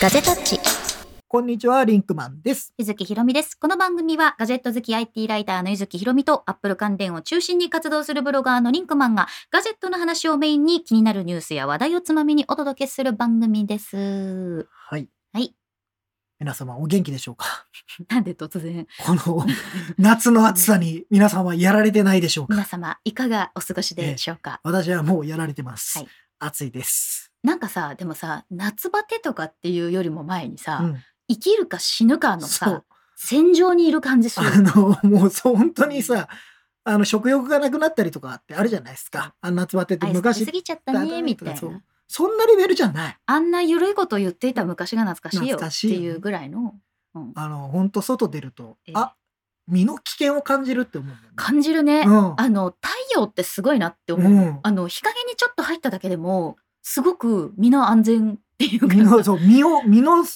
ガジェタッチ。こんにちは、リンクマンです。ゆずきひろみです。この番組はガジェット好き IT ライターのゆずきひろみとアップル関連を中心に活動するブロガーのリンクマンがガジェットの話をメインに気になるニュースや話題をつまみにお届けする番組です。はい。はい。皆様お元気でしょうか？なんで突然この夏の暑さに皆さんはやられてないでしょうか？皆様いかがお過ごしでしょうか、私はもうやられてます。はい暑いです。なんかさ、でもさ、夏バテとかっていうよりも前にさ、うん。生きるか死ぬかのそさう、戦場にいる感じする。あの、もうそう、本当にさ、あの、食欲がなくなったりとかってあるじゃないですか。あの夏バテって昔過、ぎちゃったね、みたいな。そんなレベルじゃない。あんな緩いこと言っていた昔が懐かしいよって懐かしいうぐらいの、うんあの、本当外出るとええ、あ、身の危険を感じるって思うね。感じるね。うんあの太陽ってすごいなって思う。うんあの日陰にちょっと入っただけでもすごく身の安全っていうか身の、そう、身を、身の危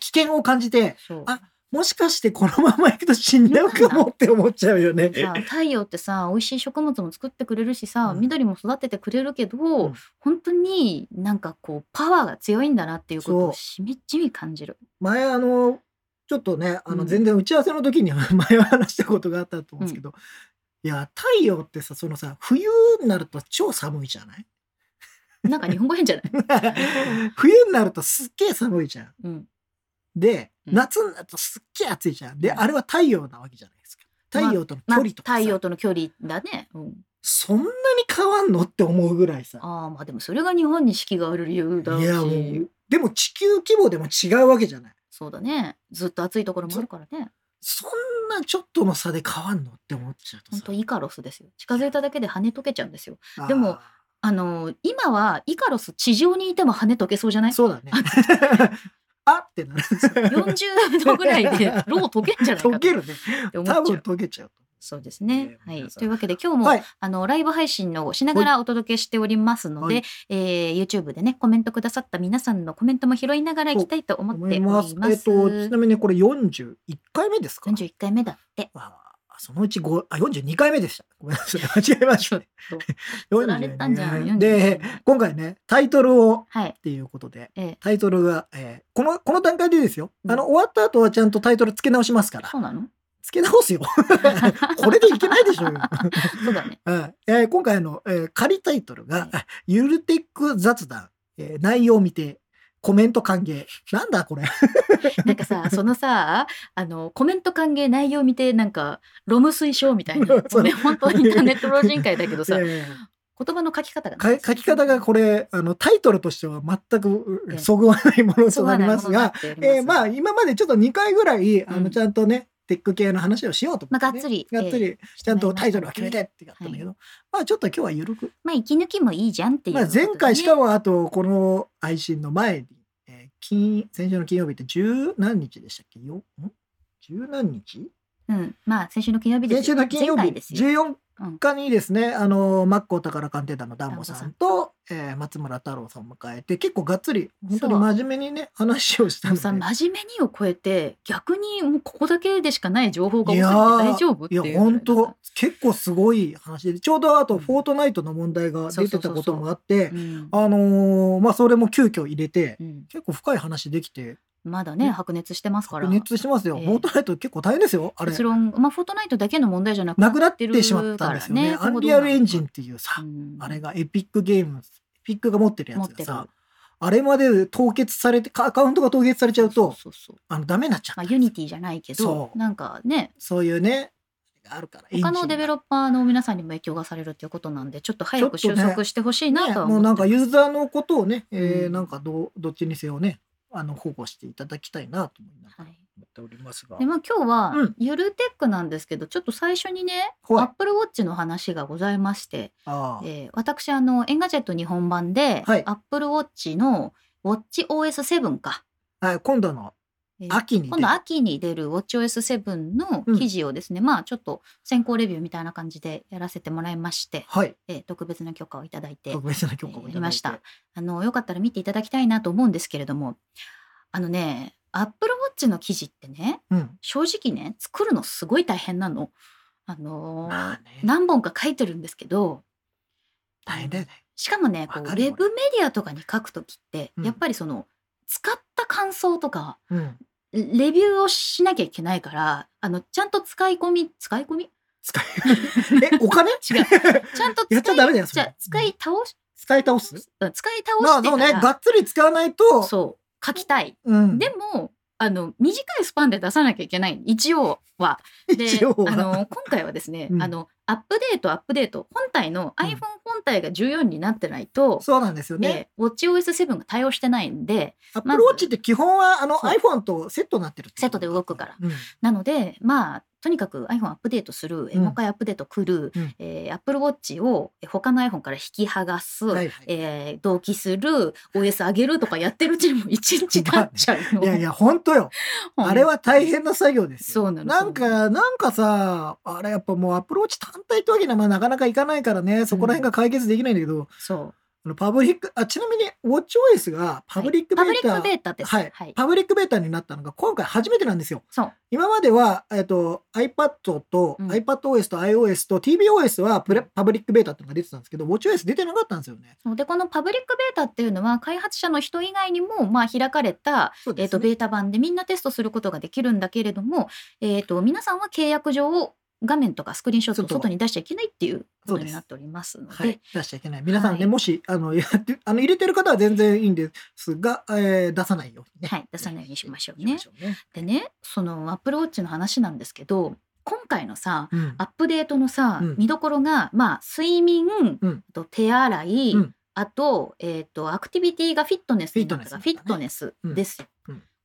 険を感じて、あもしかしてこのまま行くと死んじゃうかもって思っちゃうよね。さ太陽ってさ美味しい食物も作ってくれるしさ、うん緑も育ててくれるけど、うん本当になんかこうパワーが強いんだなっていうことをしみじみ感じる。前あの、ちょっとね、あの、うん全然打ち合わせの時に 前は話したことがあったと思うんですけど、いや、太陽ってさ、そのさ、冬になると超寒いじゃない？なんか日本語変じゃない？冬になるとすっげえ寒いじゃん。うん、で、うん夏になるとすっげえ暑いじゃん。で、うんあれは太陽なわけじゃないですか。太陽との距まあ離とかさ、太陽との距離だね。うん、そんなに変わんのって思うぐらいさ。ああまあでもそれが日本に四季がある理由だし。いや、もう、でも地球規模でも違うわけじゃない。そうだね。ずっと暑いところもあるからね。そんなちょっとの差で変わんのって思っちゃうとさ本当イカロスですよ。近づいただけで羽溶けちゃうんですよ。でもあの今はイカロス地上にいても羽溶けそうじゃない？そうだね。あ ってなる。40度ぐらいで ロー溶けんじゃないかと溶けるね。多分。溶けちゃうそうですね。はい。というわけで今日も、はい。あのライブ配信のをしながらお届けしておりますので、はいえー YouTube でねコメントくださった皆さんのコメントも拾いながらいきたいと思っておりま。ますす。えっと、ちなみにこれ41回目ですか？41回目だって。あそのうち5、あ、42回目でした。ごめんなさい。間違えましたね。と 釣られたんじゃん42で、今回ね、タイトルをはい。っていうことで、えータイトルが、えーこの、この段階でですよ。うんあの、終わった後はちゃんとタイトル付け直しますからそ。うなの？付け直すよ。これでいけないでしょうよ。そうだね。うんえー今回の、えー仮タイトルが、ゆるテック雑談、えー内容を見て、コメント歓迎。なんだこれ。なんかさ、そのさ、あの、コメント歓迎内容見て、なんか、ロム推奨みたいな。そうね、本当インターネット老人会だけどさ、え言葉の書き方がーね、か書き方がこれ、あの、タイトルとしては全くええそぐわないものとなりますが、えーまあ、今までちょっと2回ぐらい、あの、うんちゃんとね、テック系の話をしようと思って、ね。まあがっつりがっつえり、ちゃんとタイトルは決めてってやったんだけど、まあ、ちょっと今日はゆるく。まあ、息抜きもいいじゃんっていうまあ、前回しかも、あと、この配信の前に、えー金、先週の金曜日って十何日でしたっけ？よん？十何日？うん。まあ、先週の金曜日です先週の金曜日ですよ。14うん日にですね、あの、マッコー宝鑑定団のダンボさんと、えー松村太郎さんを迎えて、結構がっつり、本当に真面目にね、話をしたので。さ、真面目にを超えて、逆にもうここだけでしかない情報が多て大丈夫っていや、いうぐらいだ本当結構すごい話で、ちょうどあと、フォートナイトの問題が出てたこともあってう、ん。あのーまあ、それも急遽入れてう、ん。結構深い話できて、まだね、白熱してますから。白熱してますよ。ええフォートナイト結構大変ですよ、あれもち。ろん、まあ、フォートナイトだけの問題じゃなくなくなっるてしまったんですよね。からアンリアルエンジンっていうさ、うんあれがエピックゲーム、エピックが持ってるやつがさ、あれまで凍結されて、かアカウントが凍結されちゃうと、そうそうそうあの、ダメになっちゃうまあ、。 Unity じゃないけどなんかねそういうね、あるから。他のデベロッパーの皆さんにも影響がされるっていうことなんでちょっと早く収束してほしいなとはね、もうなんかユーザーのことをね、えーうんなんかどうどっちにせよね、あの保護していただきたいなと思いながらはい。思っておりますが。でまあ今日はうん。ゆるテックなんですけどちょっと最初にねはい。 Apple Watch の話がございまして、ああ。えー私あの Engadget 日本版で、はい。 Apple Watch のウォッチ OS7 か、はい、今度のえー秋に出る今度秋に出る WatchOS7 の記事をですね、まあちょっと先行レビューみたいな感じでやらせてもらいまして、はい、えー特別な許可をいただいて特別な許可をいましたあのよかったら見ていただきたいなと思うんですけれどもあのね Apple Watch の記事ってねうん。正直ね作るのすごい大変なの。あのーまあね、何本か書いてるんですけど大変だよね。しかもねこうウェブメディアとかに書くときって、うんやっぱりその使った感想とかうん。レビューをしなきゃいけないからあのちゃんと使い込み使い込み？使い、え、お金？違う。ちゃんと使いやっちゃダメだよじゃあ使い倒し？使い倒す？うん使い倒まあ、してから、そうね、がっつり使わないと、そう。書きたい、うん。でもあの短いスパンで出さなきゃいけない。一応は。であの今回はですね、うん。あのアップデートアップデート。本体の iPhone 本体が14になってないと、そうなんですよね。で WatchOS7 が対応してないんでアップルウォッチって基本はあの iPhone とセットになってるセットで動くから。うん。なのでまあとにかく iPhone アップデートする、えうん。もう一回アップデート来る、うん。えー、Apple Watch をえ他の iPhone から引き剥がす、はいはい。えー同期する OS 上げるとかやってるうちにも一日経っちゃうの。いやいや、本当よ。あれは大変な作業ですよ。そうなの。なんか、なんかさ、あれやっぱもうアプローチ単体ってわけにはまあなかなかいかないからね、そこら辺が解決できないんだけど、そうパブリック、あ、ちなみに、ウォッチ OS がパブリックベータ、はいパブリックベータです。はいはい。パブリックベータになったのが今回初めてなんですよ。そう。今までは、えっと、iPad と、うん iPadOS と iOS と tvOS はプレパブリックベータっていうのが出てたんですけど、ウォッチ OS 出てなかったんですよね。そうでこのパブリックベータっていうのは開発者の人以外にもまあ開かれた、そうです、えー、とベータ版でみんなテストすることができるんだけれども、えー、と皆さんは契約上画面とかスクリーンショットを外に出しちゃいけないっていうことになっておりますので。はい、出しちゃいけない。皆さんね、はい。もし、あの、やって、あの、入れてる方は全然いいんですが、えー出さないようにね。はい出さないようにしましょうね。ね。でねそのアップルウォッチの話なんですけど今回のさうん。アップデートのさ、うん。見どころがまあ睡眠、うん。あと手洗い、うん。あと,、えー、とアクティビティがフィットネスになったフフィットネススです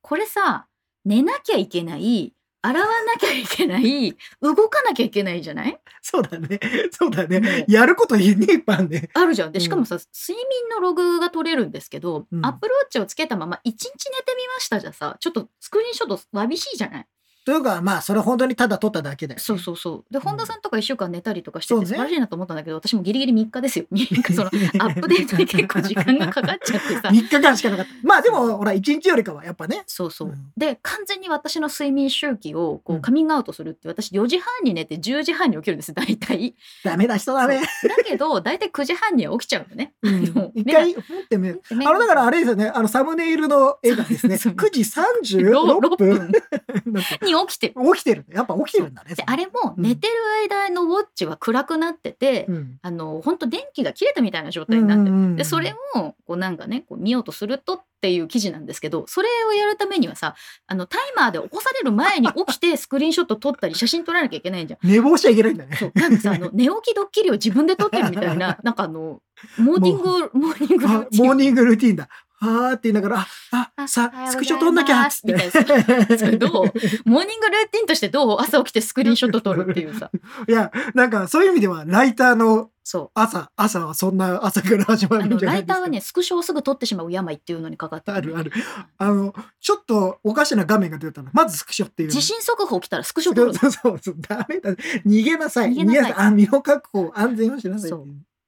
これさ寝なきゃいけない洗わなきゃいけない動かなきゃいけないじゃない？そうだね。そうだね。もやることいっぱいあんね。あるじゃんでうんしかもさ、睡眠のログが取れるんですけど、うんアップルウォッチをつけたまま一日寝てみましたじゃさちょっとスクリーンショットわびしいじゃない？というか、まあ、それ本当にただ撮っただけだよ、ね。そうそうそう。で、本田さんとか1週間寝たりとかしてて素晴らしいなと思ったんだけど私もギリギリ3日ですよ。その アップデートに結構時間がかかっちゃってさ。3日間しかなかった。まあでも、ほら、1日よりかはやっぱね。そうそう、うん。で完全に私の睡眠周期をこううん。カミングアウトするって私4時半に寝て10時半に起きるんです大体。ダメな人だね。そう。だけど大体9時半には起きちゃうのね。うん。一回持ってみる。あの、だからあれですよね。あの、サムネイルの絵がですね、そう9時36 6分。に 起きてる。起きてる。やっぱ起きてるんだね。であれもうん寝てる間のウォッチは暗くなってて、うん。あの本当電気が切れたみたいな状態になってる。でそれをこうなんかねこう見ようとするとっていう記事なんですけどそれをやるためにはさあのタイマーで起こされる前に起きてスクリーンショット撮ったり写真撮らなきゃいけないじゃん。寝坊しちゃいけないんだね。そうなんかさあの寝起きドッキリを自分で撮ってるみたいな なんかあのモーニングモーニングルあーティンモーニングルーティンだ。はーって言いながら、あ、あ、さスクショ撮んなきゃ。みたいなどう？モーニングルーティンとしてどう？朝起きてスクリーンショット撮るっていうさ いや、なんかそういう意味では、ライターの朝、朝はそんな朝から始まるんじゃないですか。ライターはねスクショをすぐ撮ってしまう病っていうのにかかってあるある。あの、ちょっとおかしな画面が出たの。まずスクショっていうの。地震速報来たらスクショ撮るそうそうそう。ダメだ。逃げなさい。逃げなさいあ、身の確保、安全をしなさい。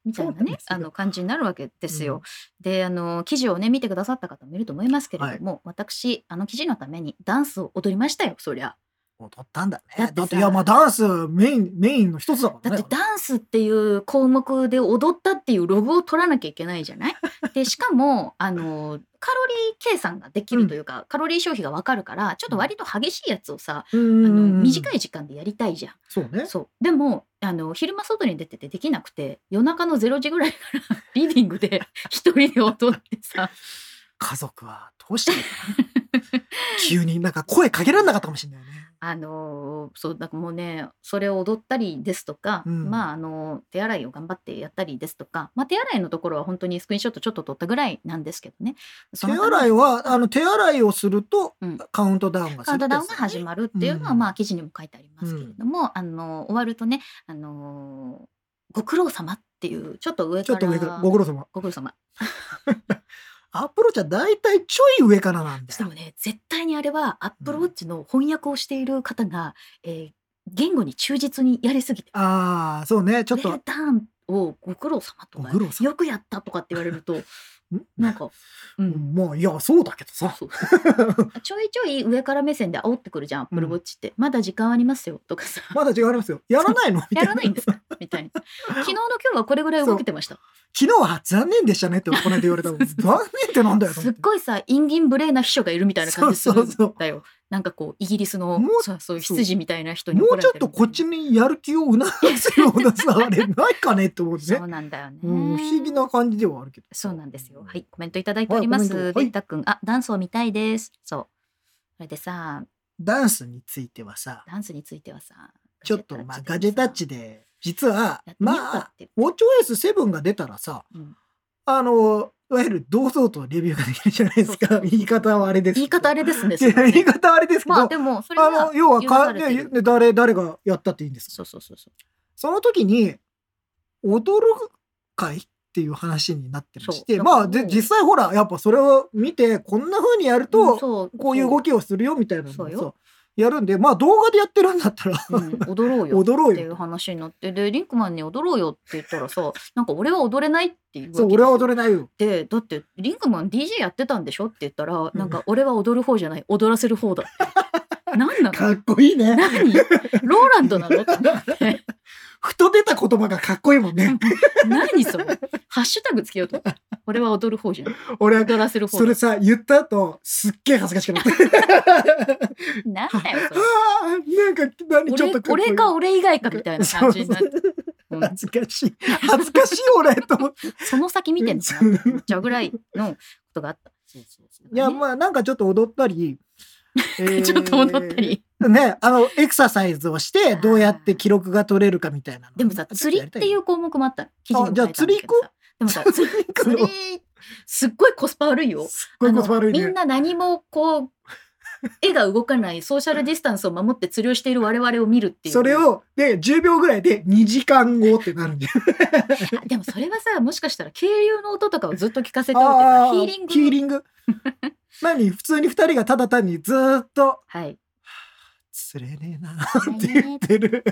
みたいなねあの感じになるわけですよ。であの記事をね見てくださった方もいると思いますけれども、私あの記事のためにダンスを踊りましたよそりゃ。踊ったんだね。だっていや、まあダンスメイン、メインの一つだからね。だってダンスっていう項目で踊ったっていうログを取らなきゃいけないじゃない？でしかもあのカロリー計算ができるというか、カロリー消費がわかるからちょっと割と激しいやつをさ、うあのん短い時間でやりたいじゃん。そうね。そうでもあの昼間外に出ててできなくて夜中の0時ぐらいから リビングで 一人で踊ってさ家族はどうして急になんか声かけられなかったかもしれないよね。あのそうだからもうねそれを踊ったりですとか、うん。まああの手洗いを頑張ってやったりですとか、まあ、手洗いのところは本当にスクリーンショットちょっと撮ったぐらいなんですけどね。そ手洗いは、あの、手洗いをするとうん、カウントダウンがするカウントダウンが始まるっていうのは、うん。まあ記事にも書いてありますけれども、あの終わるとねあのご苦労様っていうちょっと上からちょっと上から、ご苦労様。ご苦労様アプローチはだいたいちょい上からなんだよでも。ね絶対にあれはアップルウォッチの翻訳をしている方が、えー言語に忠実にやりすぎてああ、そうね。ちょっとダンをご苦労様とかよくやったとかって言われると なんか、うん。まあいやそうだけどさ。ちょいちょい上から目線で煽ってくるじゃん、アップルウォッチって。まだ時間ありますよとかさ。まだ違いますよ。やらないの？みたいやらないんですか？みたいな。昨日の今日はこれぐらい動けてました。昨日は残念でしたねってこの間言われた 残念ってなんだよとすっごいさ、インギン無礼な秘書がいるみたいな感じするんそうそうそう。だよ。なんかこう、イギリスのもうさそう羊みたいな人にもうちょっとこっちにやる気を促すような さあれないかねって思ってそうね、なんだよね。うん、不思議な感じではあるけどそうなんですよ。はい、コメントいただいております。はいベッタ君、あ、ダンスを見たいです。そう。それでさ、ダンスについてはさダンスについてはさ、ちょっとまあガジェタッチで実はまあ。ウォッチ OS7 が出たらさうんあのいわゆる堂々とレビューができるじゃないですか。言い方はあれです言い方あれですね。言い方はあれですけど、まあでも、それはあの要は許か、されてるね、誰誰がやったっていいんですそうそうそうそう。その時に踊る会っていう話になってましてまあだからもうで実際ほらやっぱそれを見てこんな風にやるうんとそうこういう動きをするよみたいなのをさ。そうよやるんでまあ動画でやってるんだったら。うん踊ろうよっていう よ。話になってでリンクマンに踊ろうよって言ったらさなんか俺は踊れないって言うそう俺は踊れないよ。でだってリンクマン DJ やってたんでしょ？って言ったらん。なんか俺は踊る方じゃない踊らせる方だって。何なの？かっこいいね。何？ローランドなの？って思ってふと出た言葉がかっこいいもんね。何それ？ハッシュタグつけようと俺は踊る方じゃない俺は踊らせる方それださ言った後すっげえ恥ずかしくなった なんだよそれ。あーなんか何ちょっ俺と俺か俺以外かみたいな感じになって。そう恥ずかしい。恥ずかしい俺と思って。その先見てんのかなって。思っちゃうぐらいのことがあった。いやまあなんかちょっと踊ったり、えちょっと踊ったり。ーねあのエクササイズをしてどうやって記録が取れるかみたいなの。でもさ、釣りっていう項目もあったの。記事にもじゃあ書いたんだけどさでもさ、釣り釣りすっごいコスパ悪いよ。すっごいコスパ悪いねみんな何もこう、絵が動かないソーシャルディスタンスを守って釣りをしている我々を見るっていう。それをで10秒ぐらいで2時間後ってなるんだよあ でもそれはさ、もしかしたら渓流の音とかをずっと聞かせておいてあさ、ーヒーリング。ヒーリング？何？普通に2人がただ単にずーっとはい。釣れねえなって言ってる。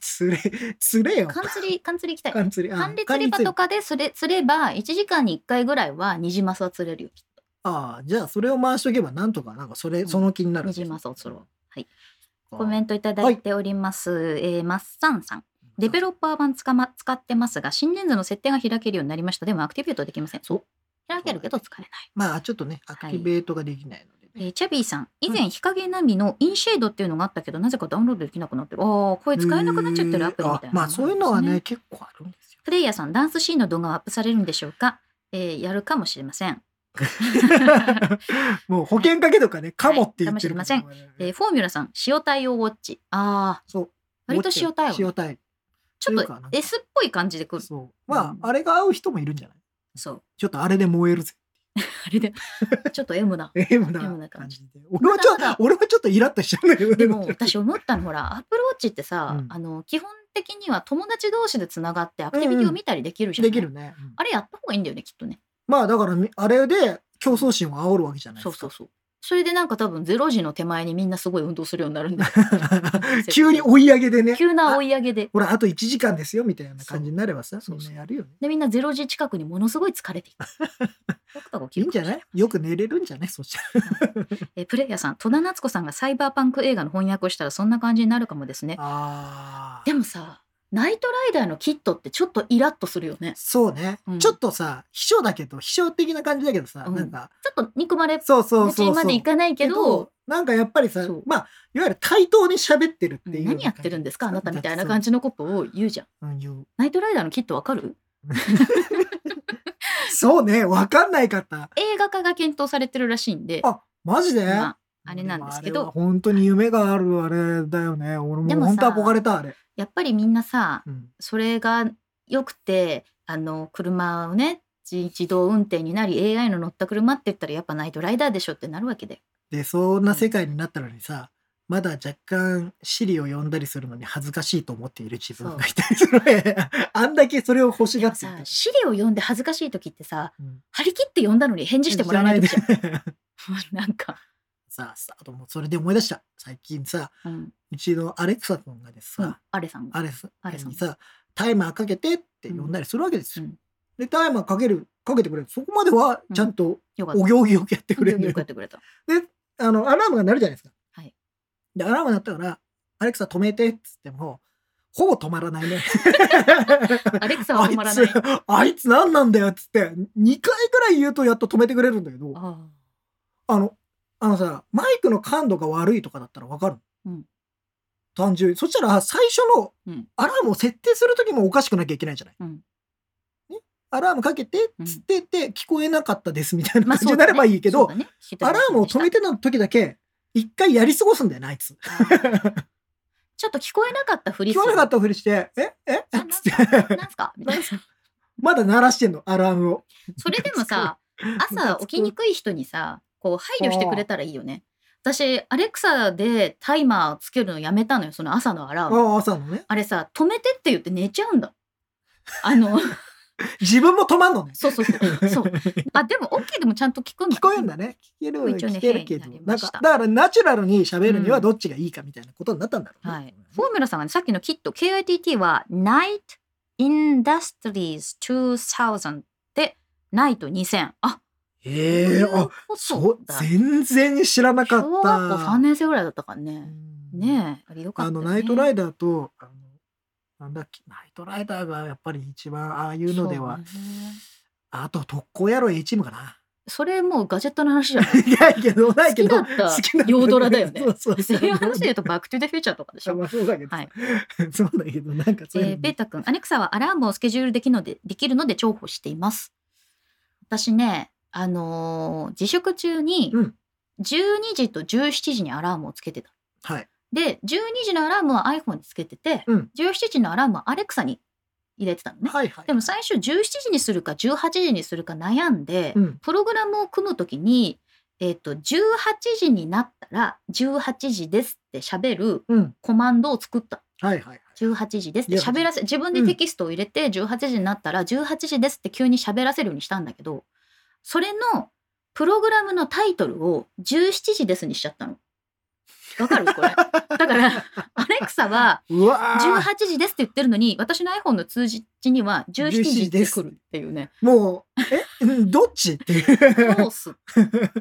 釣れ釣れよ。缶釣り、缶釣り行きたい。缶釣りあ缶で釣り場とかでそれ釣れば1時間に1回ぐらいはニジマスは釣れるよきっああじゃあそれを回しとけばなんとかなんかそれ、うん。その気になるとニジマスを釣ろう。はい。コメントいただいております、えーマッサンさん。デベロッパー版使,、ま、使ってますが新レンズの設定が開けるようになりました。でもアクティベートできません。そう。開けるけど使えない。まあちょっとねアクティベートができないので。ね、えーチャビーさん以前日陰波のインシェードっていうのがあったけどなぜかダウンロードできなくなってる。ああこれ使えなくなっちゃってるアプリみたいな。あまあそういうのはね結構あるんですよ。プレイヤーさんダンスシーンの動画はアップされるんでしょうか、えーやるかもしれません。もう保険かけとかね、かもって言ってるかもしれまえーフォーミュラさん塩対応ウォッチ。ああそう。割と塩対応。塩対ちょっと S っぽい感じでく応。る。そう。まあ、うん。あれが合う人もいるんじゃない？そう。ちょっとあれで燃えるぜ。あれでちょっと M な M な M な感感じで。俺はちょっと、俺はちょっとイラッとしちゃうんだけどね。でも私思ったのほらアップルウォッチってさ、うんあの基本的には友達同士でつながってアクティビティを見たりできるじゃん、できるね。うんあれやった方がいいんだよねきっとねまあだからみ、あれで競争心を煽るわけじゃないですか。そうそうそうそれでなんか多分0時の手前にみんなすごい運動するようになるんだよ 急に追い上げでね。急な追い。い上げでほら、あと1時間ですよみたいな感じになればさ、そんなやるよね。でみんな0時近くにものすごい疲れていく いいいんじゃない？よく寝れるんじゃない？そしたら。えープレイヤーさん戸田夏子さんがサイバーパンク映画の翻訳をしたらそんな感じになるかもですね。でもさナイトライダーのキットってちょっとイラッとするよね。そうね、うん。ちょっとさ秘書だけど秘書的な感じだけどさ、うん。なんかちょっと憎まれそうそうそうそう。までいかないけどなんかやっぱりさそう。まあいわゆる対等に喋ってるっていう、何やってるんですか？あなたみたいなじ感じのことを言うじゃん。うん言う。ナイトライダーのキットわかる？そうねわかんない方映画化が検討されてるらしいんで。あマジで、まああれなんですけど。もあれは本当に夢があるあれだよね。俺でもさも本当憧れたあれ、やっぱりみんなさうん。それが良くてあの車をね自自動運転になり AI の乗った車って言ったらやっぱナイトライダーでしょってなるわけででそんな世界になったのにさまだ若干シリを呼んだりするのに恥ずかしいと思っている自分がいたりするね あんだけそれを欲しがってさシリを呼んで恥ずかしい時ってさうん。張り切って呼んだのに返事してもらえない時じゃ なんか、さあさあともうそれで思い出した。最近さうんうちのアレクサ君がですうんさ、アレさんが。アレスアレさんにさタイマーかけてって呼んだりするわけですよ、うん。でタイマーかけるかけてくれる。そこまではちゃんとよかった。お行儀よくやってくれる。のよよくやってくれた。あのアラームが鳴るじゃないですか。はい。でアラーム鳴ったから「アレクサ止めて」っつってもほぼ止まらないね。アレクサは止まらない。あいつあいつ何なんだよっつって2回くらい言うとやっと止めてくれるんだけどあ。あのあのさマイクの感度が悪いとかだったらわかるの、うん単純に。そしたら最初のうん。アラームを設定する時もおかしくなきゃいけないじゃない。うん。アラームかけてっつってて聞こえなかったですみたいなまあ感じになればいいけど、そうだね。聞いてアラームを止めてた時だけ一回やり過ごすんだよなあいつ。ちょっと聞こえなかったふり聞こえなかっったふりして、え？え？つって、なんすか？みたいな。まだ鳴らしてんの、アラームを。それでもさ 朝起きにくい人にさこう配慮してくれたらいいよね私アレクサでタイマーつけるのやめたのよその朝のアラーム。ああ、朝のね。あれさ止めてって言って寝ちゃうんだ。あの 自分も止まんのね。そうそうそう。そう。あでも OK でもちゃんと聞くんだ聞こえんだね。聞ける聞けるけど。なんか、だからナチュラルに喋るにうん。はどっちがいいかみたいなことになったんだろうね。はい、フォーミュラさんがねさっきのキット KITT は Night Industries 2000で Night 2000あええあ、そそう全然知らなかっ小学校3た。年生ぐらいだったからね。うん。ねえよかったあの、ナイトライダーと、あの、なんだっけ、ナイトライダーがやっぱり一番ああいうのでは、ね。あと特攻野郎 A チームかな。それもうガジェットの話じゃない？いないけど、ないけど、好きだった好きなんだ洋ドラだよね。そうそうそう。いう話で言うとバックトゥザフューチャーとかでしょ。まあそうだけど、はい。そうだけど、なんかそういうの。えー、ベータ君、 Alexa はアラームをスケジュールできるのでできるので重宝しています。私ね、あのー自粛中にうん12時と17時にアラームをつけてた。はい。で、12時のアラームは iPhone につけてて、うん17時のアラームは Alexa に入れてたのね。はいはい。でも最初17時にするか18時にするか悩んで、うんプログラムを組むときに、えっと18時になったら18時ですって喋るうん。コマンドを作った。はいはいはい。18時ですって喋らせ自分でテキストを入れて18時になったら18時ですって急に喋らせるようにしたんだけどそれのプログラムのタイトルを17時ですにしちゃったの。わかる？これ。だからアレクサはうわー18時ですって言ってるのに私の iPhone の通知には17時ってくるっていうね。もう、え、うんどっち？っていう。カオス。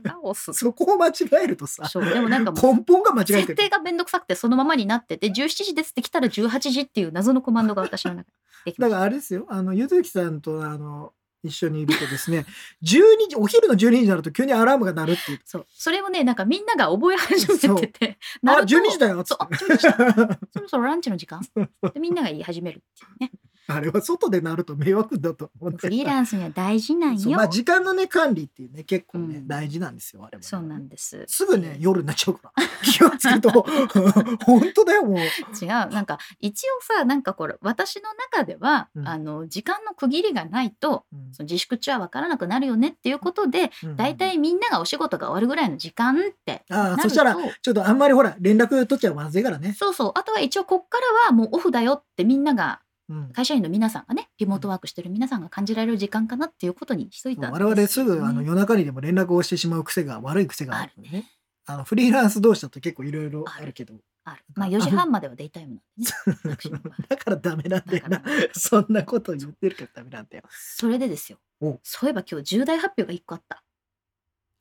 カオス。そこを間違えるとさ、そうでもなんか根本が間違えてる。設定がめんどくさくてそのままになってて17時ですって来たら18時っていう謎のコマンドが私の中でできまだした。からあれですよ、あの、ゆずきさんと、あの、一緒にいるとですね、12時、お昼の12時になると急にアラームが鳴るっていう。そう。それをね、なんかみんなが覚え始めてて、あ、なると12時だよそう、あ、って。12時だ。そろそろランチの時間？でみんなが言い始めるっていうね。あれは外で鳴ると迷惑だと思って。フリーランスには大事なんよ。まあ時間のね管理っていうね結構ね、うん大事なんですよあれもねそうなんです。すぐね夜になっちゃうから気をつけと 本当だよもう違う。なんか、一応さ、なんかこれ、私の中では、うんあの、時間の区切りがないと、うんその自粛中は分からなくなるよねっていうことで、うん大体みんながお仕事が終わるぐらいの時間ってあなるとあそしたらちょっとあんまりほら連絡取っちゃまずいからね、そうそう。あとは一応こっからはもうオフだよってみんなが、うん、会社員の皆さんがね、リモートワークしてる皆さんが感じられる時間かなっていうことにしといたんですよ我々すぐあのね夜中にでも連絡をしてしまう癖が悪い癖があるのでねあるね。あのフリーランス同士だと結構いろいろあるけどある。まあ4時半まではデイタイムなんでね。だからダメなんだよなそんなこと言ってるからダメなんだよそれでですよお。そういえば今日重大発表が1個あった。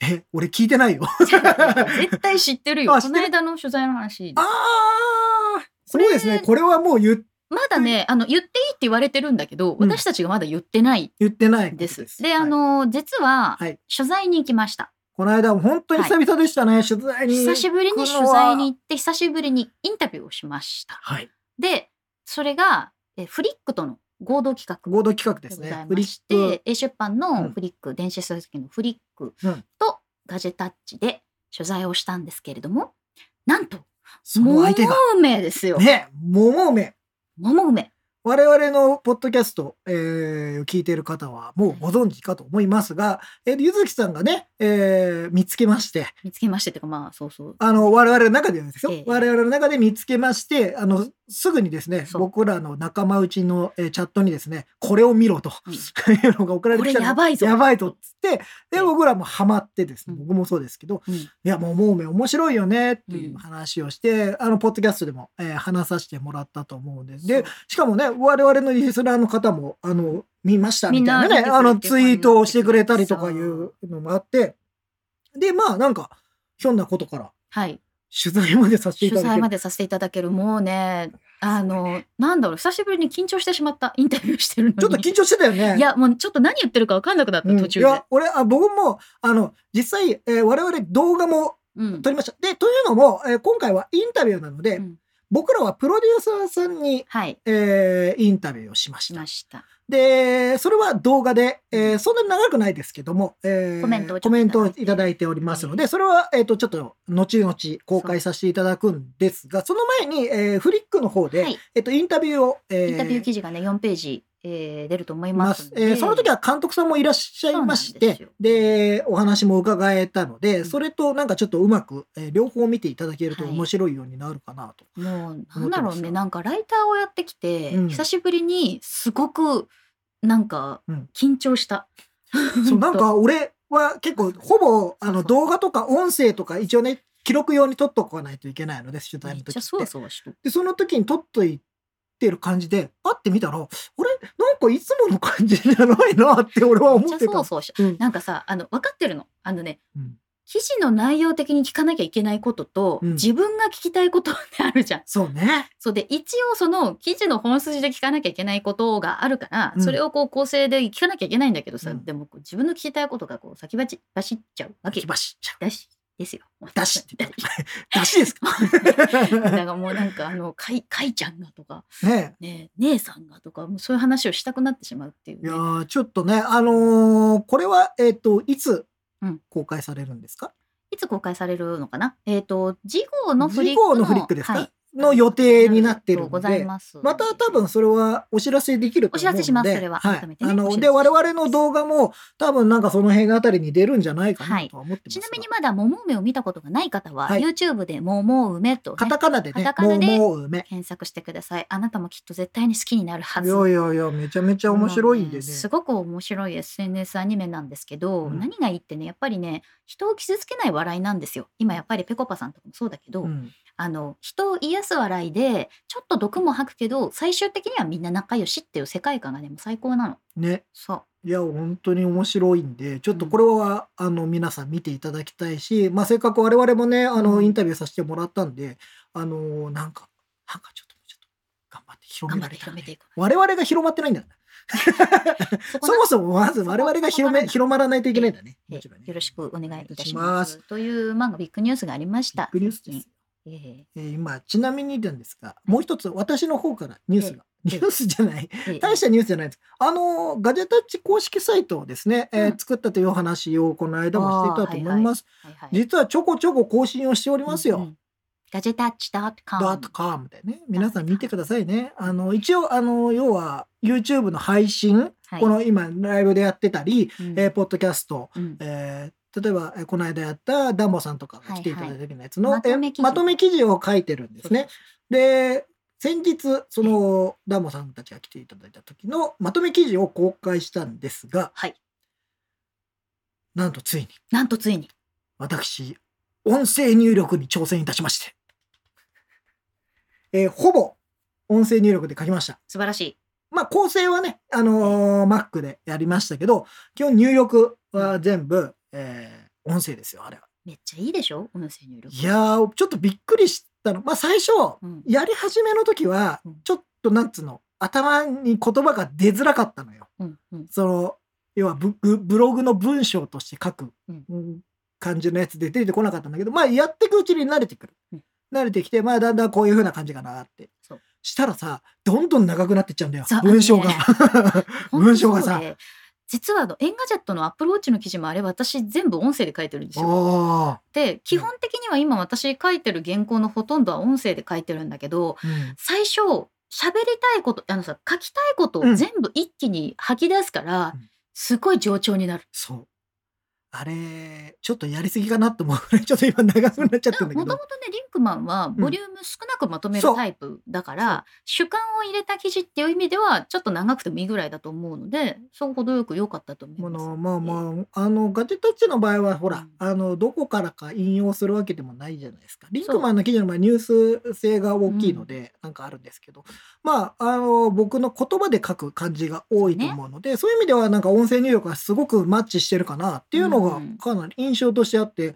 え俺聞いてないよ 絶対知ってるよ。この間の取材の話。ああそうですねこれはもう言っまだね、あの、言っていいって言われてるんだけど、うん私たちがまだ言ってない言ってないです。で、あはいの、実ははい、取材に行きました。この間も本当に久々でしたね、取材に。久しぶりに取材に行って、久しぶりにインタビューをしました。はい。で、それが、えフリックとの合同企画合同企画です。ねフリッて、A 出版うんのフリック、電子書籍のフリックうんとガジェタッチで取材をしたんですけれども、なんと、その相手が。桃梅ですよ。ね、桃梅。桃梅。我々のポッドキャスト、えー聞いている方はもうご存知かと思いますが、えーゆずきさんがね、えー見つけまして、見つけましてってか、まあ、そうそう。あの、我々の中ではですよ。ええ我々の中で見つけまして、あの、すぐにですね、僕らの仲間内の、えーチャットにですね、これを見ろと、うん。いうのが送られてきたの。これやばいぞ。やばいとっつって、えで、え僕らもハマってですね、うん。僕もそうですけど、うん。いや、もう、もうめ面白いよね、っていううん。話をして、あの、ポッドキャストでも、えー話させてもらったと思うんで。す。でしかもね、我々のリスナーの方も、あの、見ましたみたいなね、あの、ツイートをしてくれたりとかいそうのもあって、で、まあなんか、ひょんなことからはい。取材までさせてい取ただける。材までさせていただける。もうね、あの、なんだろう、久しぶりに緊張してしまった。インタビューしてるのに。ちょっと緊張してたよね。いや、もうちょっと何言ってるか分かんなくなった、うん途中でいや。、俺、あ僕も、あの、実際、えー我々動画もうん。撮りました。で、というのも、えー今回はインタビューなので、うん僕らはプロデューサーさんに、はい。えーインタビューをしまし。したました。で、それは動画で、えーそんなに長くないですけども、えーコメントをコメントをいただいておりますので、それは、えっ、と、ちょっと、後々公開させていただくんですが、その前に、えーフリックの方で、はいえっ、と、インタビューを、えーインタビュー記事がね、4ページ、えー出ると思いまますの。で。すえーその時は監督さんもいらっしゃいましてでお話も伺えたので、うんそれとなんかちょっとうまく、えー両方見ていただけるとはい面白いようになるかなと。もう、なんだろうね、なんかライターをやってきて、うん久しぶりにすごく、なんかうん、緊張した。そうなんか俺は結構ほぼあの動画とか音声とか一応ね記録用に撮っとかないといけないので取材の時ってそ。でその時に撮っといてる感じでパッて見たら俺なんかいつもの感じじゃないなって俺は思ってた。そわそわしうんなんかさ、あの、分かってるの。あのね、うん記事の内容的に聞かなきゃいけないことと、うん自分が聞きたいことってあるじゃん。そうね。そうで一応その記事の本筋で聞かなきゃいけないことがあるから、うんそれをこう構成で聞かなきゃいけないんだけどさ、うんでも自分の聞きたいことがこう先走走っちゃうわけきばしちゃう。だしですよ。だしって言った。だしですか？だからもうなんかあのかいかいちゃんがとかねね姉さんがとかもうそういう話をしたくなってしまうっていう、ね。いや、ーちょっとね、あのーこれは、えっ、と、いつうん。公開されるんですか、いつ公開されるのかな？えっ、と次号のフリッ次クの号のフリックですか、はいの予定になってるので、また多分それはお知らせできると思うので。お知らせしますそれははいあの、で、我々の動画も多分なんかその辺あたりに出るんじゃないかなとは思ってますが、ちなみにまだ桃梅を見たことがない方は、はい YouTube で桃梅と、ね、カタカナでね、カタカナで。検索してください。あなたもきっと絶対に好きになるはいず。やいやいや、めちゃめちゃ面白いんでね。もうすごく面白い SNS アニメなんですけど、うん何がいいってねやっぱりね人を傷つけない笑いなんですよ今やっぱりぺこぱさんとかもそうだけど、うんあの人を癒す笑いでちょっと毒も吐くけど最終的にはみんな仲良しっていう世界観がねもう最高なのね。そういや、本当に面白いんで、ちょっとこれは、あの、皆さん見ていただきたいし、まあ、せっかく我々もね、あの、うんインタビューさせてもらったんで、あの、なんか、なんかちょっと、ちょっと、頑張って広められたらね広めていく我々が広まってないんだよね。そもそもまず我々が広め、広まらないといけないんだね。よろしくお願いいたします。という、まあ、ビッグニュースがありました。ビッグニュースです。ええ。えー今、ちなみになんですが、もう一つ私の方からニュースが、ニュースじゃない、ええ。大したニュースじゃないです。あの、ガジェタッチ公式サイトをですね、えーうん。作ったというお話をこの間もしていたと思います。実はちょこちょこ更新をしておりますよ。ガジェタッチ .com。でね、皆さん見てくださいね。あの、一応、あの、要は、YouTube の配信、はい。この今、ライブでやってたり、うん。えーポッドキャスト、うん。えー例えば、えーこの間やったダンボさんとかが来ていただいた時のやつの、はいはいまとめ記事えーまとめ記事を書いてるんですね。で、先日、その、ダンボさんたちが来ていただいた時のまとめ記事を公開したんですが、はいなんとついに、なんとついに。私、音声入力に挑戦いたしまして、えーほぼ音声入力で書きました。素晴らしい。まあ、構成はね、あのー Mac でやりましたけど、基本入力は全部、えー音声ですよ、あれは。めっちゃいいでしょ？音声入力。いやー、ちょっとびっくりしたの。まあ、最初、うんやり始めの時はうん、ちょっと、なんつうの、頭に言葉が出づらかったのよ。うんうんその、要はブブブログの文章として書く感じのやつで出てこなかったんだけど、まあ、やっていくうちに慣れてくる。うん慣れてきて、まあ、だんだんこういう風な感じかなって。したらさ、どんどん長くなってっちゃうんだよ。文章が。文章がさ実はあの Engadget の Apple Watch の記事もあれ私全部音声で書いてるんですよ。あで基本的には今私書いてる原稿のほとんどは音声で書いてるんだけどあ、うん最初喋りたいことあのさ書きたいことうんを全部一気に吐き出すから、うんすごい冗長になる。そう。あれ、ちょっとやりすぎかなと思う。ちょっと今長くなっちゃったんだけもともど。とねリンクマンはボリューム少なくまとめるタイプだかそうら、主観を入れた記事っていう意味ではちょっと長くてもいいぐらいだと思うのでそう程よく良かったと思います。まあまあ、あの、ガジェタッチの場合は、ほら、うん。あの、どこからか引用するわけでもないじゃないですか。リンクマンの記事の場合、ニュース性が大きいので、なんかあるんですけど、まあ、あの、僕の言葉で書く感じが多いと思うので、そういう意味では、なんか音声入力がすごくマッチしてるかなっていうのがうん、かなり印象としてあって、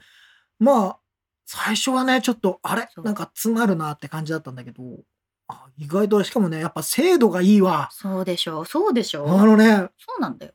まあ、最初はね、ちょっと、あれ？なんか詰まるなって感じだったんだけど、あ意外と、しかもね、やっぱ精度がいいわ。そうでしょうそうでしょうあのね、そうなんだよ。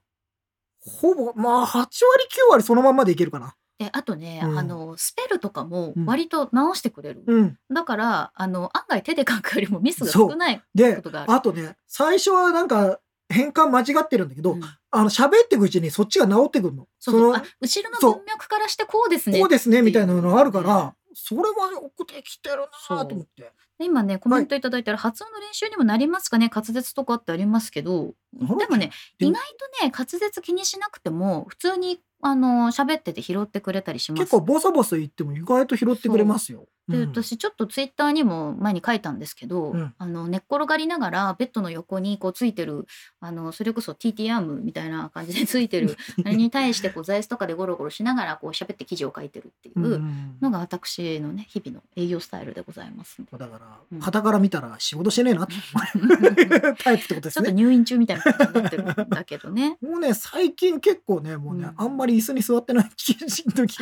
ほぼ、まあ、8割、9割そのまんまでいけるかな。であとね、うんあのスペルとかもうん割と直してくれる、うん。だからあの案外手で書くよりもミスが少ないこでとがある。あとね最初はなんか変換間違ってるんだけど、うん。あの喋っていくうちにそっちが直ってくるの。のそう。そうあ後ろの文脈からしてこうですね。こうですねみたいなのがあるからそれはよくできてるなと思って。で今ねコメントいただいたら発音の練習にもなりますかね滑舌とかってありますけど。でもね意外とね滑舌気にしなくても普通にあの喋ってて拾ってくれたりします。結構ボソボソ言っても意外と拾ってくれますよ。でうん私ちょっとツイッターにも前に書いたんですけど、うんあの寝っ転がりながらベッドの横にこうついてるあのそれこそ TT アームみたいな感じでついてる あれに対してこう座椅子とかでゴロゴロしながらこう喋って記事を書いてるっていうのが私のね日々の営業スタイルでございます。だからうん傍から見たら仕事してねえなって タイプってことですね。ちょっと入院中みたいな感じになってるんだけどね。もうね最近結構ねもうね、うんあんまり椅子に座ってない記事の時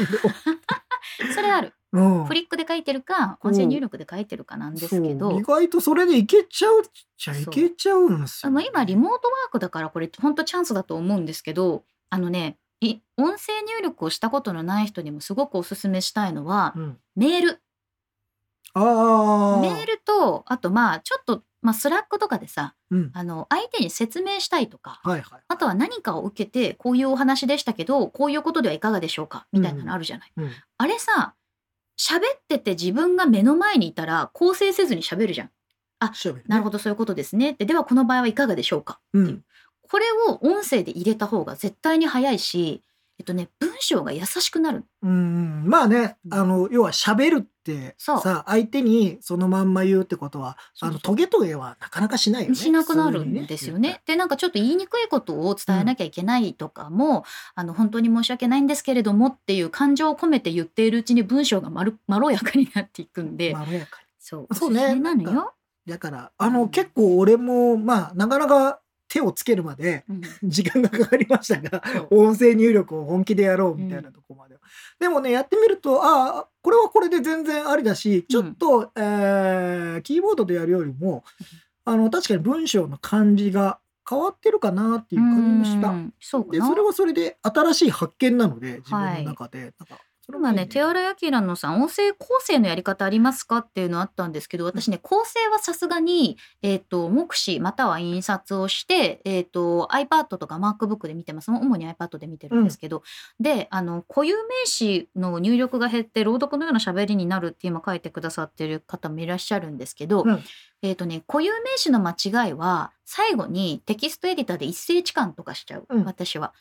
それある。うん。フリックで書いてるか音声入力で書いてるかなんですけど。意。外とそれでいけちゃうっちゃいけちゃうんですよ、あの今リモートワークだからこれ本当チャンスだと思うんですけどあのねい音声入力をしたことのない人にもすごくおすすめしたいのはうん、メール。ああメールとあとまあちょっと、まあ、 Slack とかでさうん、あの相手に説明したいとかはいはいあとは何かを受けてこういうお話でしたけどこういうことではいかがでしょうかみたいなのあるじゃない。うん。あれさ喋ってて自分が目の前にいたら構成せずに喋るじゃん。調べるねなるほどそういうことですね。でではこの場合はいかがでしょうかうんこれを音声で入れた方が絶対に早いし、えっとね、文章が優しくなる。うんまあねうんあの要は喋るってさ相手にそのまんま言うってことはあのトゲトゲはなかなかしないよね。しなくなるんですよね。でなんかちょっと言いにくいことを伝えなきゃいけないとかも、あの本当に申し訳ないんですけれどもっていう感情を込めて言っているうちに文章がまる まろやかになっていくんで、まろやかそう。そうね。なのよ。にだからあの、うん。結構俺もまあなかなか手をつけるまでうん。時間がかかりましたがそう。音声入力を本気でやろうみたいなとこまでは、でもねやってみるとああこれはこれで全然ありだしちょっと、えーキーボードでやるよりもあの確かに文章の感じが変わってるかなっていう感じもした。でそれはそれで新しい発見なので自分の中で、なんか今ね手洗い明のさん音声構成のやり方ありますかっていうのあったんですけど私ね構成はさすがに、えー、と目視または印刷をして、えー、と iPad とか MacBook で見てます。主に iPad で見てるんですけど、であの固有名詞の入力が減って朗読のような喋りになるって今書いてくださってる方もいらっしゃるんですけど、うん。えーとね、固有名詞の間違いは最後にテキストエディターで一斉置換とかしちゃう、うん。私は。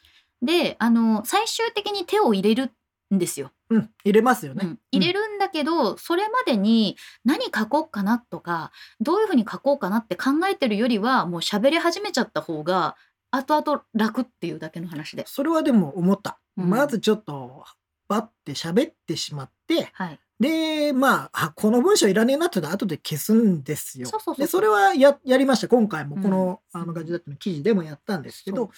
であの最終的に手を入れるんですよ。うん、入れますよね。うん、入れるんだけど、それまでに何書こうかなとかどういうふうに書こうかなって考えてるよりはもう喋り始めちゃった方が後々楽っていうだけの話で。それはでも思った。うんまずちょっとバッて喋ってしまってはい、でまああこの文章いらねえなって後で消すんですよ。そうそうそうでそれはややりました今回もこの,、うんあのガジェタッチの記事でもやったんですけそど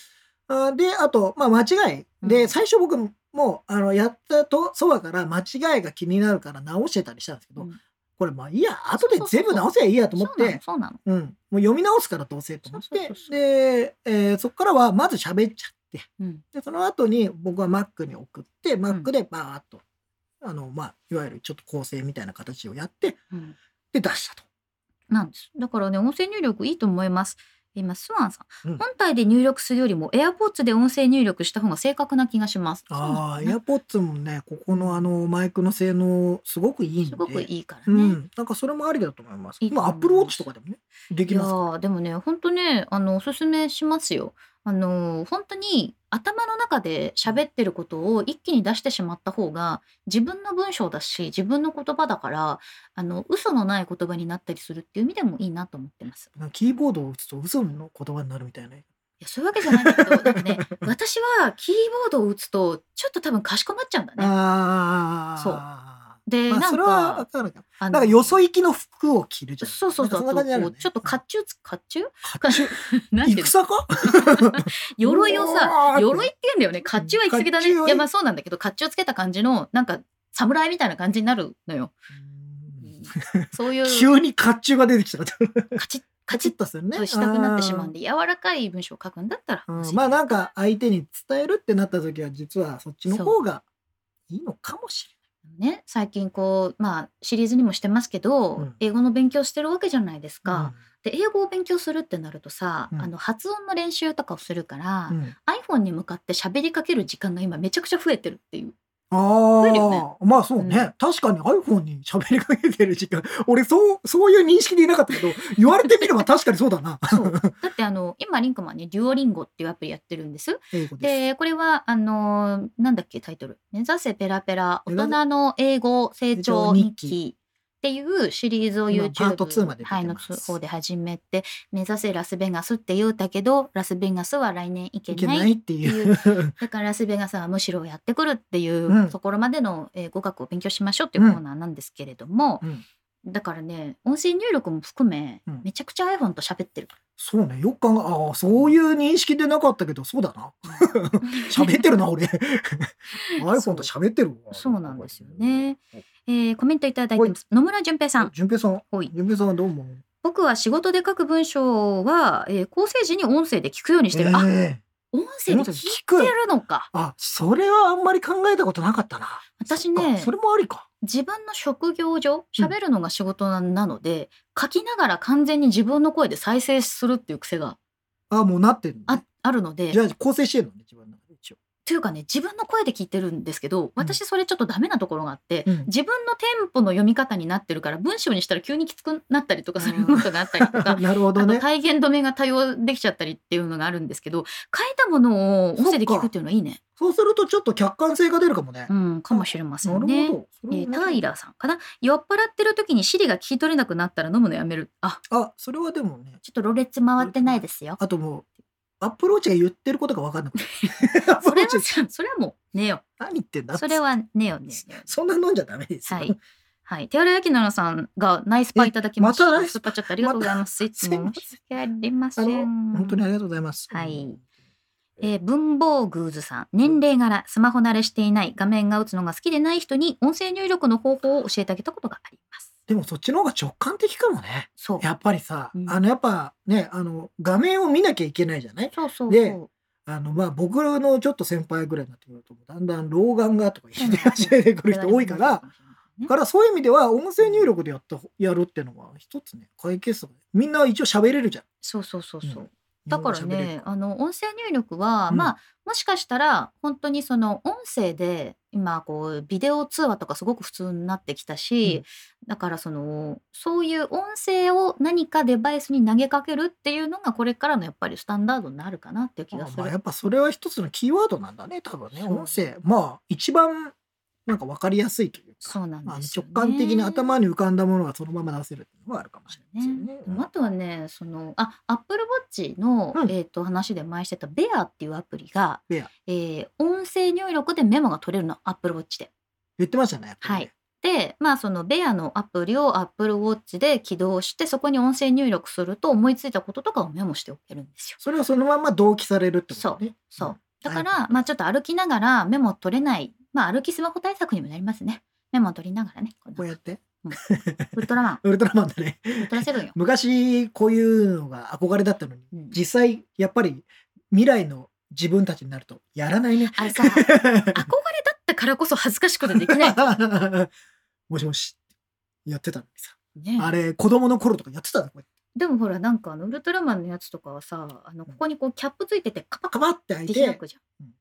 あであと、まあ、間違いで、うん最初僕もあのやったとそばから間違いが気になるから直してたりしたんですけど、うんこれまあいいや後で全部直せばいいやと思ってそうなの。うん、もう読み直すからどうせと思ってで、えーそこからはまず喋っちゃってうんでその後に僕は Mac に送って Mac でバーッと、あのまあいわゆるちょっと構成みたいな形をやってうんで出したと。なんです。だからね、音声入力いいと思います。今、スワンさん、うん本体で入力するよりも AirPods で音声入力した方が正確な気がします。ああ、そうなのね AirPods もね、ここのあのマイクの性能すごくいいんで。すごくいいからね。うん、なんかそれもありだと思います。いいとまあ、思います Apple Watch とかでもね、できいやますかーでもね本当ねあのおすすめしますよ。あの本当に頭の中で喋ってることを一気に出してしまった方が自分の文章だし自分の言葉だからあの嘘のない言葉になったりするっていう意味でもいいなと思ってます。なんかキーボードを打つと嘘の言葉になるみたいな。いやそういうわけじゃないんだけどなんかね 私はキーボードを打つとちょっと多分かしこまっちゃうんだね。ああ。そうで、まあ、なんそれはかなんかよそ行きの服を着るじゃん。そうそうそうそね。ちょっと甲冑つ甲冑甲冑戦か 鎧をさ鎧って言うんだよね。甲冑は行き過ぎだね。いやまあそうなんだけど甲冑つけた感じのなんか侍みたいな感じになるのよ。そういう。急に甲冑が出てきた。カチッカチッッとするね。としたくなってしまうんで柔らかい文章を書くんだったらうん。まあなんか相手に伝えるってなった時は実はそっちの方がいいのかもしね最近こうまあシリーズにもしてますけど、うん英語の勉強してるわけじゃないですれない。か。で英語を勉強するってなるとさ、うんあの発音の練習とかをするから、うん iPhone に向かって喋りかける時間が今めちゃくちゃ増えてるっていう。あ増えるよね。あ、まあそうね、うん。確かに iPhone に喋りかけてる時間、俺そう、そういう認識でいなかったけど、言われてみれば確かにそうだな。そう。だってあの今リンクマンねデュオリンゴっていうアプリやってるんです。英語です。でこれはあのなんだっけタイトル「目指せペラペラ。大人の英語成長日成長日記」っていうシリーズを今 YouTube パート2まではい、の方で始めて「目指せラスベガス」って言うたけどラスベガスは来年行けないっていう。だからラスベガスはむしろやってくるっていう、うん。ところまでの、えー語学を勉強しましょうっていうコーナーなんですけれども、うんだからね音声入力も含め、うんめちゃくちゃ iPhone と喋ってる。そうね、よく考え、ああ、そういう認識でなかったけど、そうだな。喋ってるな、俺。iPhone と喋ってるわ。そうなんですよね。えーコメントいただいてます。野村淳平さん。淳平さん。ほい淳平さんはどう思う？僕は仕事で書く文章は、えー構成時に音声で聞くようにしてる。あ、ええ音声で聞いてるのか。あ、それはあんまり考えたことなかったな。私ねあそれもありか。自分の職業上喋るのが仕事ななので、書きながら完全に自分の声で再生するっていう癖があ、もうなってるのね、ああるのでじゃあ構成してるのね、自分。というかね自分の声で聞いてるんですけど私それちょっとダメなところがあって、うん自分のテンポの読み方になってるから文章にしたら急にきつくなったりとかすることがあったりとか。なるほどね。体言止めが多用できちゃったりっていうのがあるんですけど書いたものを音声で聞くっていうのはいいね。そうするとちょっと客観性が出るかもねう。んかもしれませなんるね。えー、タイラーさんかな？酔っ払ってる時にシリが聞き取れなくなったら飲むのやめるああ、それはでもね。ちょっとろれつ回ってないですよあともう、アップローチが言ってることが分かんなくなる。アッそれはそれはもうねよ何言ってんだ？それはねよね。そんな飲んじゃダメですよ。はい。はい。手洗焼きのさんがナイスパいただきました。えまたナイス。パーチャットありがとうございます、いつも申し訳ありません。本当にありがとうございます。はい。えー文房具図さん年齢柄スマホ慣れしていない画面が打つのが好きでない人に音声入力の方法を教えてあげたことがありますでもそっちの方が直感的かもね。そう。やっぱりさ、うん。あの、やっぱね、あの、画面を見なきゃいけないじゃない？そうそうでそう。あの、まあ、僕のちょっと先輩ぐらいになってくると、だんだん老眼がとか言って始めてくる人多いから、だからそういう意味では音声入力でやった、やるっていうのは一つね、解決策。みんな一応喋れるじゃん。そうそうそうそう、うんだからねあの音声入力は、うんまあもしかしたら本当にその音声で今こうビデオ通話とかすごく普通になってきたし、だからそのそういう音声を何かデバイスに投げかけるっていうのがこれからのやっぱりスタンダードになるかなっていう気がする。まあ、やっぱそれは一つのキーワードなんだね、多分ね。音声。まあ、一番、なんか分かりやすいというか。そうなんまあ、ですよ直ね感的に頭に浮かんだものがそのまま出せるっていうのはあるかもしれないですよね。でもあとはねそのあアップルウォッチの、うんえー、と話で前してたベアっていうアプリが、ベアえー音声入力でメモが取れるのアップルウォッチで。言ってましたね。やっぱりねでまあそのベアのアプリをアップルウォッチで起動してそこに音声入力すると思いついたこととかをメモしておけるんですよ。それはそのまま同期されるってことね。そううんだから、まあちょっと歩きながらメモ取れないまあ歩きスマホ対策にもなりますね。メモ取りながらね。こうやって？ウルトラマンウルトラマンだね。ウルトラセブンよ。昔こういうのが憧れだったのに、うん実際やっぱり未来の自分たちになるとやらないね。あれさ憧れだったからこそ恥ずかしくてできない。もしもしやってたのにさ、ね、あれ子供の頃とかやってたの？これでもほらなんかあのウルトラマンのやつとかはさあのここにこうキャップついててカパカカバって開いてって開くじゃん。うん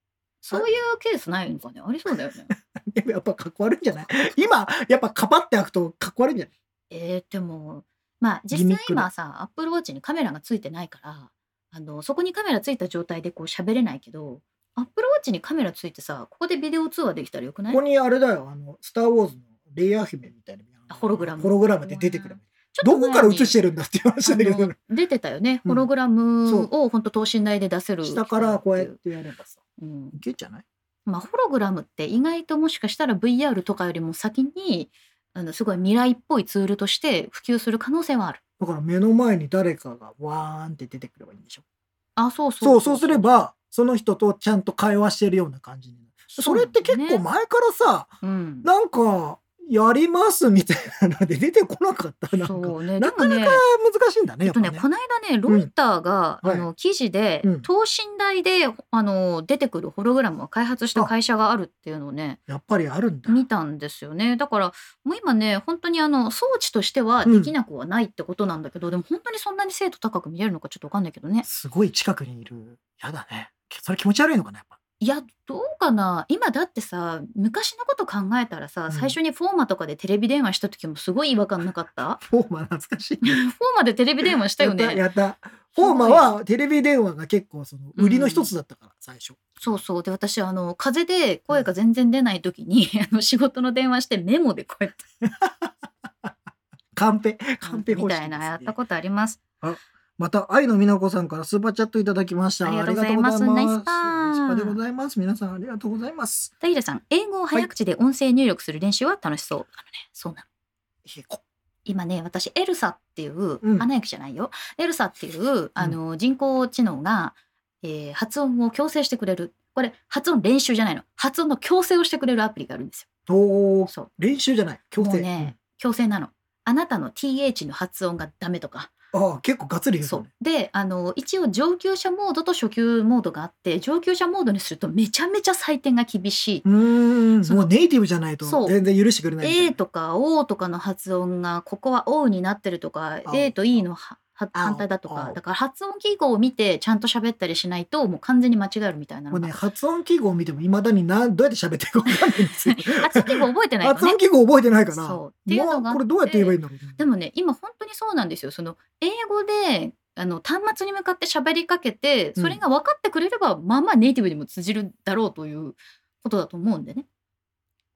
そういうケースないのかね？ありそうだよね。でもやっぱかっこ悪いんじゃない？今やっぱカパって開くとかっこ悪いんじゃない？えー、でもまあ実際今さアップルウォッチにカメラがついてないからあのそこにカメラついた状態でこう喋れないけどアップルウォッチにカメラついてさここでビデオ通話できたらよくない？ここにあれだよ、あの、スター・ウォーズのレイヤー姫みたいな。あホログラム。ホログラムで出てくる。どこから映してるんだっていう話だけど。出てたよね。うん。ホログラムを本当等身大で出せる下からこうやってやればさ、うんいけんじゃない？まあ、ホログラムって意外ともしかしたら VR とかよりも先にあのすごい未来っぽいツールとして普及する可能性はある。だから目の前に誰かがわーんって出てくればいいんでしょ？あそうそそう、そうすれ、ば、その人とちゃんと会話してるような感じになる。それって結構前からさ、うん、なんか、やりますみたいなので出てこなかった。なんか、そうねでなかなか難しいんだね、えっとね、ね。この間ねロイターが、うんはいあの記事で、うん等身大であの出てくるホログラムを開発した会社があるっていうのをねやっぱりあるんだ。見たんですよねだからもう今ね本当にあの装置としてはできなくはないってことなんだけど、でも本当にそんなに精度高く見えるのかちょっとわかんないけどねすごい近くにいる。やだね。それ気持ち悪いのかな、やっぱ。いやどうかな。今だってさ昔のこと考えたらさ、うん。最初にフォーマとかでテレビ電話した時もすごい違和感なかった？フォーマ懐かしい。フォーマでテレビ電話したよやった、ねやった。 FOMA はテレビ電話が結構その売りの一つだったから、最初。そうそう。で私あの風邪で声が全然出ない時に、あの仕事の電話してメモでこうやってカンペ、カンペみたいなやったことあります。また、愛の美奈子さんからスーパーチャットいただきました。ありがとうございます。ナイスパーナイスパーでございます。皆さんありがとうございます。タイラさん英語を早口で音声入力する練習は楽しそう、あのねそうなの。今ね私エルサっていう、うん。アナ雪じゃないよ。エルサっていうあの、人工知能が、えー発音を矯正してくれる。これ発音練習じゃないの。発音の矯正をしてくれるアプリがあるんですよ。そう。練習じゃない。強制。もうね、強制なの。あなたの TH の発音がダメとか。うんああ、結構がっつり言うそう。であの一応上級者モードと初級モードがあって上級者モードにするとめちゃめちゃ採点が厳しい。うーん、もうネイティブじゃないと全然許してくれないい A とか O とかの発音がここは O になってるとか青 A と E のは反対だとか。青。だから発音記号を見てちゃんと喋ったりしないともう完全に間違えるみたいなもうね、発音記号を見てもいまだになどうやって喋ってるかわかんないんですよ。発音記号覚えてないのね。発音記号覚えてないから。そう。っていうのがこれどうやって。言えばいいんだろう。でもね今本当にそうなんですよ。その英語であの端末に向かって喋りかけてそれが分かってくれれば、まあまあネイティブにも通じるだろうということだと思うんでね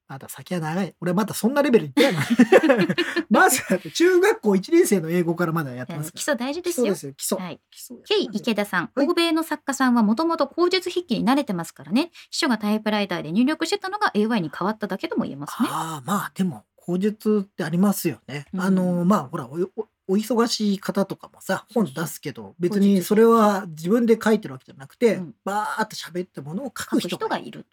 まだ先は長い。俺まだそんなレベルいってないの。まず中学校1年生の英語からまだやってます。基礎大事ですよ基礎ですよ、基礎。はい池田さん、はい欧米の作家さんはもともと口述筆記に慣れてますからね秘書がタイプライターで入力してたのが AI に変わっただけとも言えますねああ、まあでも、口述ってありますよね。うんあの、まあほらお、忙しい方とかもさ、本出すけど、別にそれは自分で書いてるわけじゃなくて、うんバーって喋ったものを書書くく人がいる。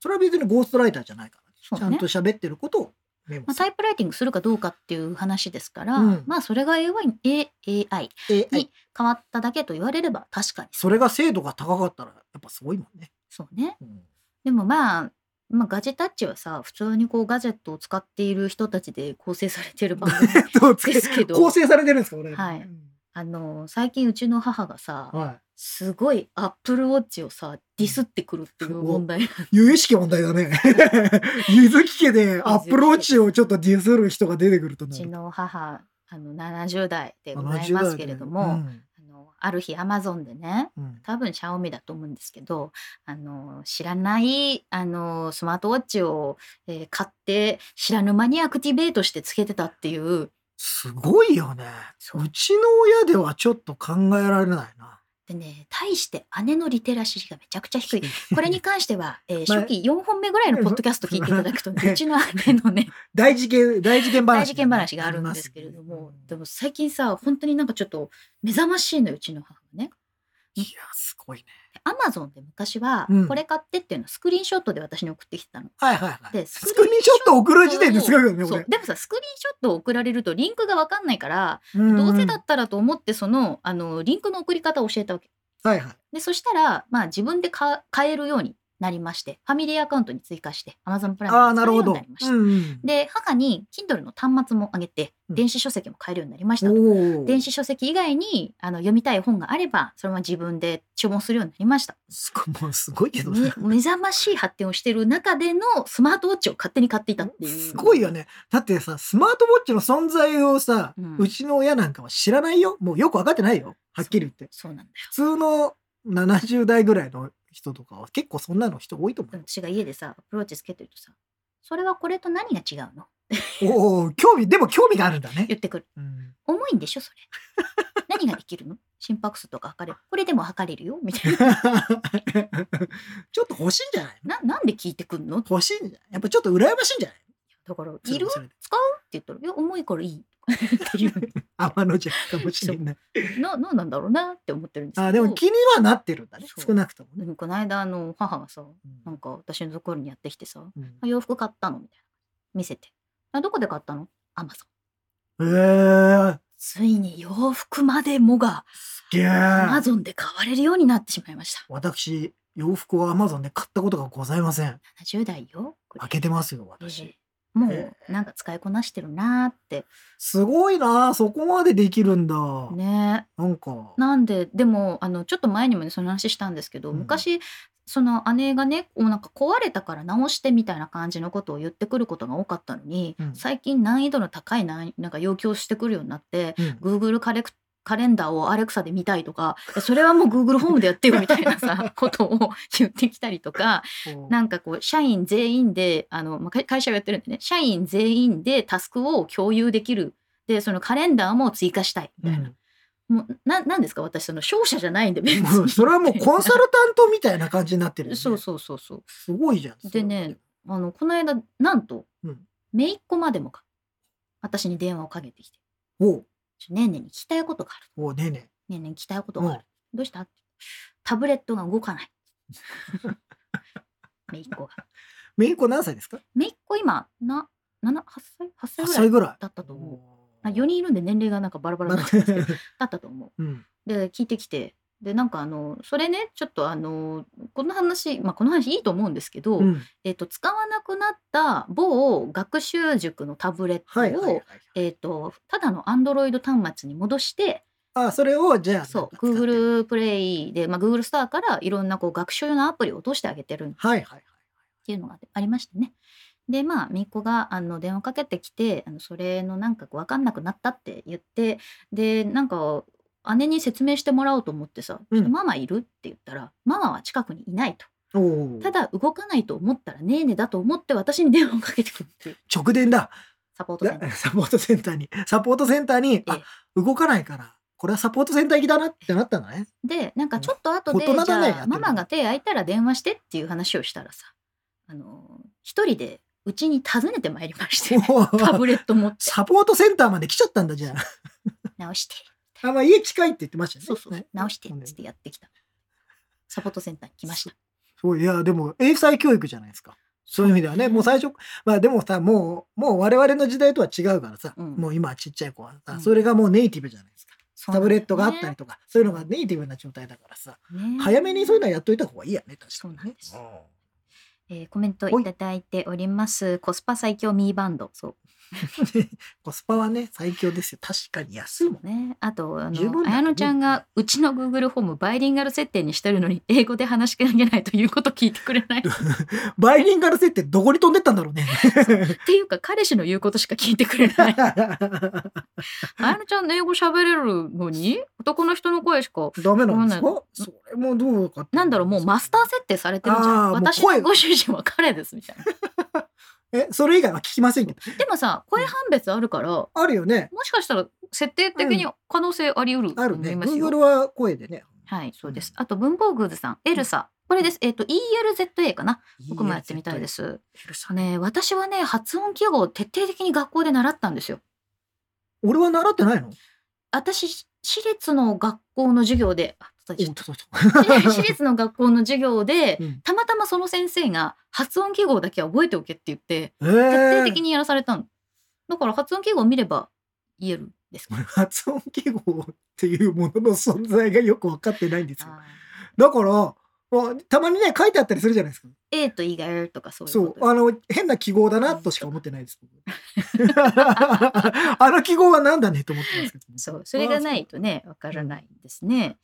それは別にゴーストライターじゃないから、ちゃんと喋ってることをメモまあ。タイプライティングするかどうかっていう話ですから、うん。まあそれが AI, AI えに変わっただけと言われれば確かにそれが精度が高かったら、やっぱすごいもんね。そうね。うん。でもまあまあ、ガジェタッチはさ普通にこうガジェットを使っている人たちで構成されている番組 ですけど。構成されてるんですか、これ。はい。うん。あの最近うちの母がさはすごいアップルウォッチをさディスってくるっていう問題い。由々しき問題だね。ゆずき家でアップルウォッチをちょっとディスる人が出てくるとうちの母あの70代でございますけれども、70代あのある日アマゾンでねでうん。多分シャオミだと思うんですけどあの知らないあのスマートウォッチを、えー買って知らぬ間にアクティベートしてつけてたっていう。すごいよね。うちの親ではちょっと考えられないな。でね対して姉のリテラシーがめちゃくちゃ低いこれに関しては、えーまあ初期4本目ぐらいのポッドキャスト聞いていただくと、うちの姉のね大事件、大事件話、大事件話があるんですけれども、でも最近さ本当になんかちょっと目覚ましいのようちの母がね。いや、すごいね。アマゾンで昔はうんこれ買ってっていうのをスクリーンショットで私に送ってきてたの。はいはいはい。でスクリーンショット送る時点ですごいよね、俺。そうでもさスクリーンショットを送られるとリンクが分かんないから、うんどうせだったらと思ってそのあのリンクの送り方を教えたわけ。はいはい。でそしたら、まあ、自分でか変えるようになりまして、ファミリーアカウントに追加して Amazon プライムに使えるようなるほど。になりました。うんうん。で、母に Kindle の端末もあげて、うん電子書籍も買えるようになりましたと。おお。電子書籍以外にあの読みたい本があれば、それは自分で注文するようになりました。すごいもうすごいけどめね。目覚ましい発展をしている中でのスマートウォッチを勝手に買っていたっていう。すごいよね。だってさ、スマートウォッチの存在をさ、うんうちの親なんかは知らないよ。もうよくわかってないよ。はっきり言って。そうなんだよ。普通の70代ぐらいの人とかは結構そんなの人多いと思うよ。私が家でさ、アプローチつけてるとさ、それはこれと何が違うの？おお、興味、でも興味があるんだね。言ってくる。うん重いんでしょ、それ。何ができるの？心拍数とか測れる。これでも測れるよ？みたいな。ちょっと欲しいんじゃないの？ななんで聞いてくんの？欲しいんじゃない？やっぱちょっと羨ましいんじゃない？だから、いる？使う？って言ったら、いや、重いからいい。っていう。天の弱かもしれない。な、なんなんだろうなって思ってるんですけど。あでも気にはなってるんだね。少なくともね。この間、あの、母がさ、うんなんか私のところにやってきてさ、うんあ洋服買ったのみたいな。見せて。あどこで買ったの？アマゾン。へえついに洋服までもがすげえアマゾンで買われるようになってしまいました。私、洋服は Amazon で買ったことがございません。70代よ。開けてますよ、え私。えもえうなんか使いこなしてるなーって。すごいなそこまでできるんだ。ねなんか。なんででもあのちょっと前にもねその話したんですけど、うん昔その姉がねなんか壊れたから直してみたいな感じのことを言ってくることが多かったのに、うん最近難易度の高い難なんか要求をしてくるようになってうん Google カレクカレンダーをアレクサで見たいとかそれはもう Google ホームでやってよみたいなさ ことを言ってきたりとかなんかこう社員全員であの、まあ、会会社をやってるんでね社員全員でタスクを共有できる。でそのカレンダーも追加したいみたいな。もうななんですか？私その商社じゃないんで別もうそれはもうコンサルタントみたいな感じになってるよね。そうそうそうそう。すごいじゃん。でねあのこの間なんと、うん。姪っ子までもか私に電話をかけてきて。おう「ちょねえねえに聞きたいことがあるおうねえねねえねえに聞きたいことがある、どうした?」タブレットが動かない 姪っ子がえ。めいっ子何歳ですか？姪っ子今な7 8歳 ?8 8歳ぐらい歳ぐらい。だったと思うおあ4人いるんで年齢がなんかバラバラになってますけど だったと思ううん。で聞いてきてでなんかあのそれねちょっとあのこの話まあこの話いいと思うんですけど、うん。えっと使わなくなった某学習塾のタブレットを。えっとただの Android 端末に戻してあ、それをじゃあ。そう Google プレイで、まあ、Google スターからいろんなこう学習用のアプリを落としてあげてるっはいはいはい。ていうのがありましてね。でまあみっこがあの電話かけてきてあのそれのなんか分かんなくなったって言ってでなんか姉に説明してもらおうと思ってさ「うん。ちょっとママいる?」って言ったら「ママは近くにいない」と。ただ動かないと思ったらねえねだと思って私に電話をかけてくるっていう。直電だ。サポートセンターだサポートセンターに。サポートセンターに、えあ、動かないから、これはサポートセンター行きだなってなったのね。でなんかちょっと後で、大人じゃあママが手空いたら電話してっていう話をしたらさあの一人でうちに訪ねてまいりましてタブレット持って。サポートセンターまで来ちゃったんだじゃ直してあ。あ、まあ家近いって言ってましたね。そうそう、ね直してっつってやってきた。サポートセンターに来ました。そう。いや、でも英才教育じゃないですか。そういう意味ではね、もう最初、まあでもさ、もう、もう我々の時代とは違うからさ、うん。もう今ちっちゃい子はさ、うん。それがもうネイティブじゃないですか。タブレットがあったりとか、そういうのがネイティブな状態だからさ、ね。早めにそういうのはやっといた方がいいやね、確かにね。そうなんです。えーコメントいただいております。コスパ最強ミーバンド。そうコスパはね、最強ですよ。確かに安いもん。ね、あとあの綾乃ちゃんがうちの Google ホームバイリンガル設定にしてるのに英語で話しかけないということ聞いてくれない？っ バイリンガル設定どこに飛んでったんだろうね。ていうか彼氏の言うことしか聞いてくれない。綾乃ちゃん英語喋れるのに？男の人の声しかダメなんですか？それもどうかなんだろうもうマスター設定されてるじゃん。私声。のご主人は彼ですみたいな え、それ以外は聞きませんけど。でもさ声判別あるからもあるよね。しかしたら設定的に可能性あり得るとあるね。Google は声でね。はいそうです。あと文房具図さんエルサ。これです。えっ、と ELZA かな？僕もやってみたいで。す。ね。私はね発音記号を徹底的に学校で習ったんですよ。俺は習ってないの？私私立の学校の授業で私。立の 学校の授業でうん。たまたまその先生が発音記号だけは覚えておけって言ってえ徹底ー的にやらされたの。だから発音記号を見れば言えるんですけど発音記号っていうものの存在がよく分かってないんですよ。あだから、たまにね書いてあったりするじゃないですか。A と E が R とかそういうそうあの変な記号だなとしか思ってないです僕。あの記号はなんだねと思ってますけどそうそれがないとねわからないんですね。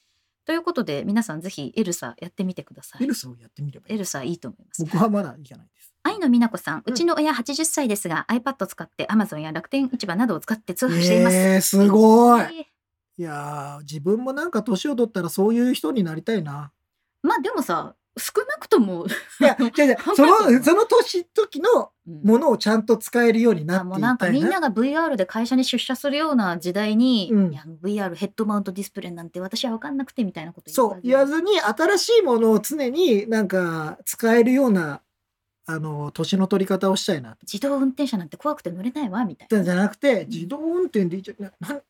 ということで皆さんぜひエルサやってみてくださいエル。サをやってみればいいエルサいいと思います。僕はまだいかないです愛の美奈子さん、ううんちの親80歳ですが、iPad 使って Amazon や楽天市場などを使って通販しています。えー、すごいえーいやー自分もなんか年を取ったらそういう人になりたいなまあでもさ、少なくとも、いや、じゃじゃその、その年、時のうんものをちゃんと使えるようになっていなんかみんな。が VR で会社に出社するような時代に、うんいや VR ヘッドマウントディスプレイなんて私は分かんなくてみたいなことそう、言わずに、新しいものを常になんか使えるような、あの、年の取り方をしたいな。自動運転車なんて怖くて乗れないわみたいな。じゃなくて、自動運転でいいじゃんななん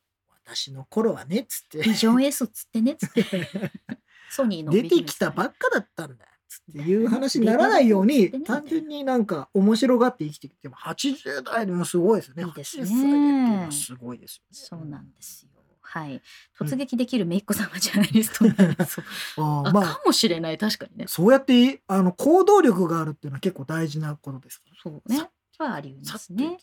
私の頃はね、つって。ビジョン S っつってねっつって。ソニーの出てきたばっかだったんだ。つっていう話にならないように、単純になんか面白がって生きてきても、80代でもすごいですね。いいですね80歳でっていうのはすごいですよね。そうなんですよ。はい。突撃できるめいっ子さんはジャーナリストになりそう。あまあかもしれない確かにね。そうやってあの行動力があるっていうのは結構大事なことです。そうね。はありまさすね。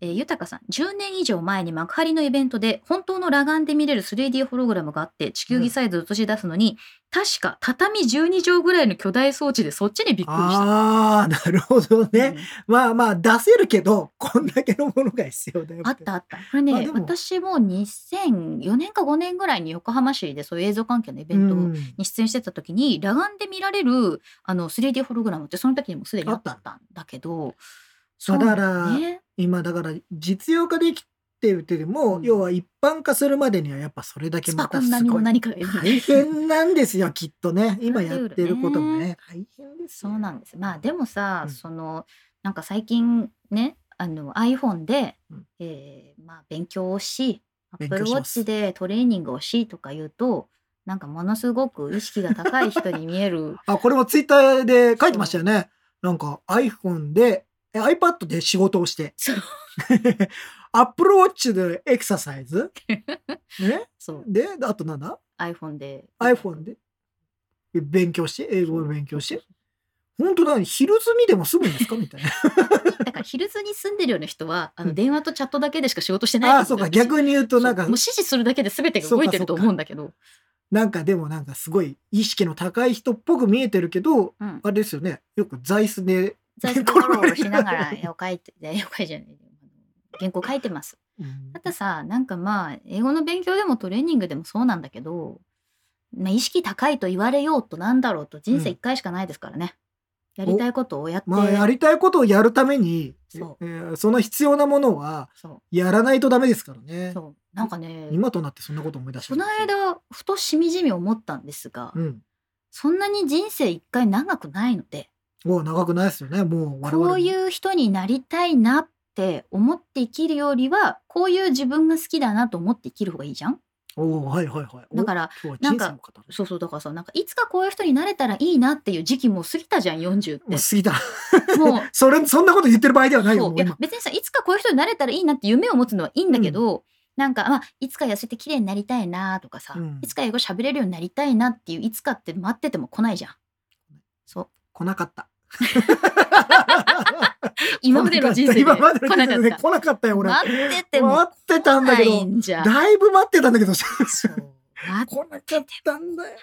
えー、豊さん10年以上前に幕張のイベントで本当の裸眼で見れる 3D ホログラムがあって地球儀サイズを映し出すのに、確か畳12畳ぐらいの巨大装置でそっちにびっくりした。ああ、なるほどね。まあまあ出せるけど、こんだけのものが必要だよ。あったあった。これねあでも私も2004年か5年ぐらいに横浜市でそういう映像関係のイベントうんに出演してた時に、裸眼で見られるあの 3D ホログラムってその時にもすでにあったんだけどそうだからね、今だから実用化できてるってでも、うん。要は一般化するまでにはやっぱそれだけスまたすごい。大変なんですよ、きっとね。今やってることもなね、大変ですよ。そうなんです。まあでもさ、うん。そのなんか最近ねあの iPhone で、うん。えーまあ、勉強をし勉 Apple Watch でトレーニングをしとか言うとなんかものすごく意識が高い人に見える あ、これもツイッターで書いてましたよね。なんか iPhone で、え iPad で仕事をして、そう。Apple Watch でエクササイズ？ね？そう。で、あとなんだ？iPhone で。iPhone で。勉強して、英語を勉強して？本当だ、昼済みでも済むんですか？みたいな。だからヒルズに住んでるような人はあの電話とチャットだけでしか仕事してない。ああ、そうか、逆に言うとなんかもう、指示するだけで全てが動いてると思うんだけど。なんかでもなんかすごい意識の高い人っぽく見えてるけど、うん。あれですよね。よく座椅子で、座椅子でゴロゴロしながら絵を描いて絵を描いじゃない原稿書いてます。うん。たださなんかまあ英語の勉強でもトレーニングでもそうなんだけど、まあ、意識高いと言われようとなんだろうと人生一回しかないですからね、やりたいことをやって、まあ、やりたいことをやるために、そう。えーその必要なものはそやらないとダメですからうね。そう。なんかね今となってそんなこと思い出したこの間ふとしみじみ思ったんですが、うん。そんなに人生一回長くないのでもう長くないですよね。もう我々もこういう人になりたいなって思って生きるよりはこういう自分が好きだなと思って生きる方がいいじゃん？おおはいはいはい。おだからなんかそうそうだからさなんかいつかこういう人になれたらいいなっていう時期も過ぎたじゃん40ってもう過ぎた。もう それ、そんなこと言ってる場合ではないよ、いや。別にさいつかこういう人になれたらいいなって夢を持つのはいいんだけど、なんか、まあ、いつか痩せて綺麗になりたいなとかさ、うんいつか英語喋れるようになりたいなっていういつかって待ってても来ないじゃん。そう来なかった。今までの人生で今までの来なかった。人生で来なかったよ、俺。待ってても待ってたんだけど。だいぶ待ってたんだけど、来なかったんだよ。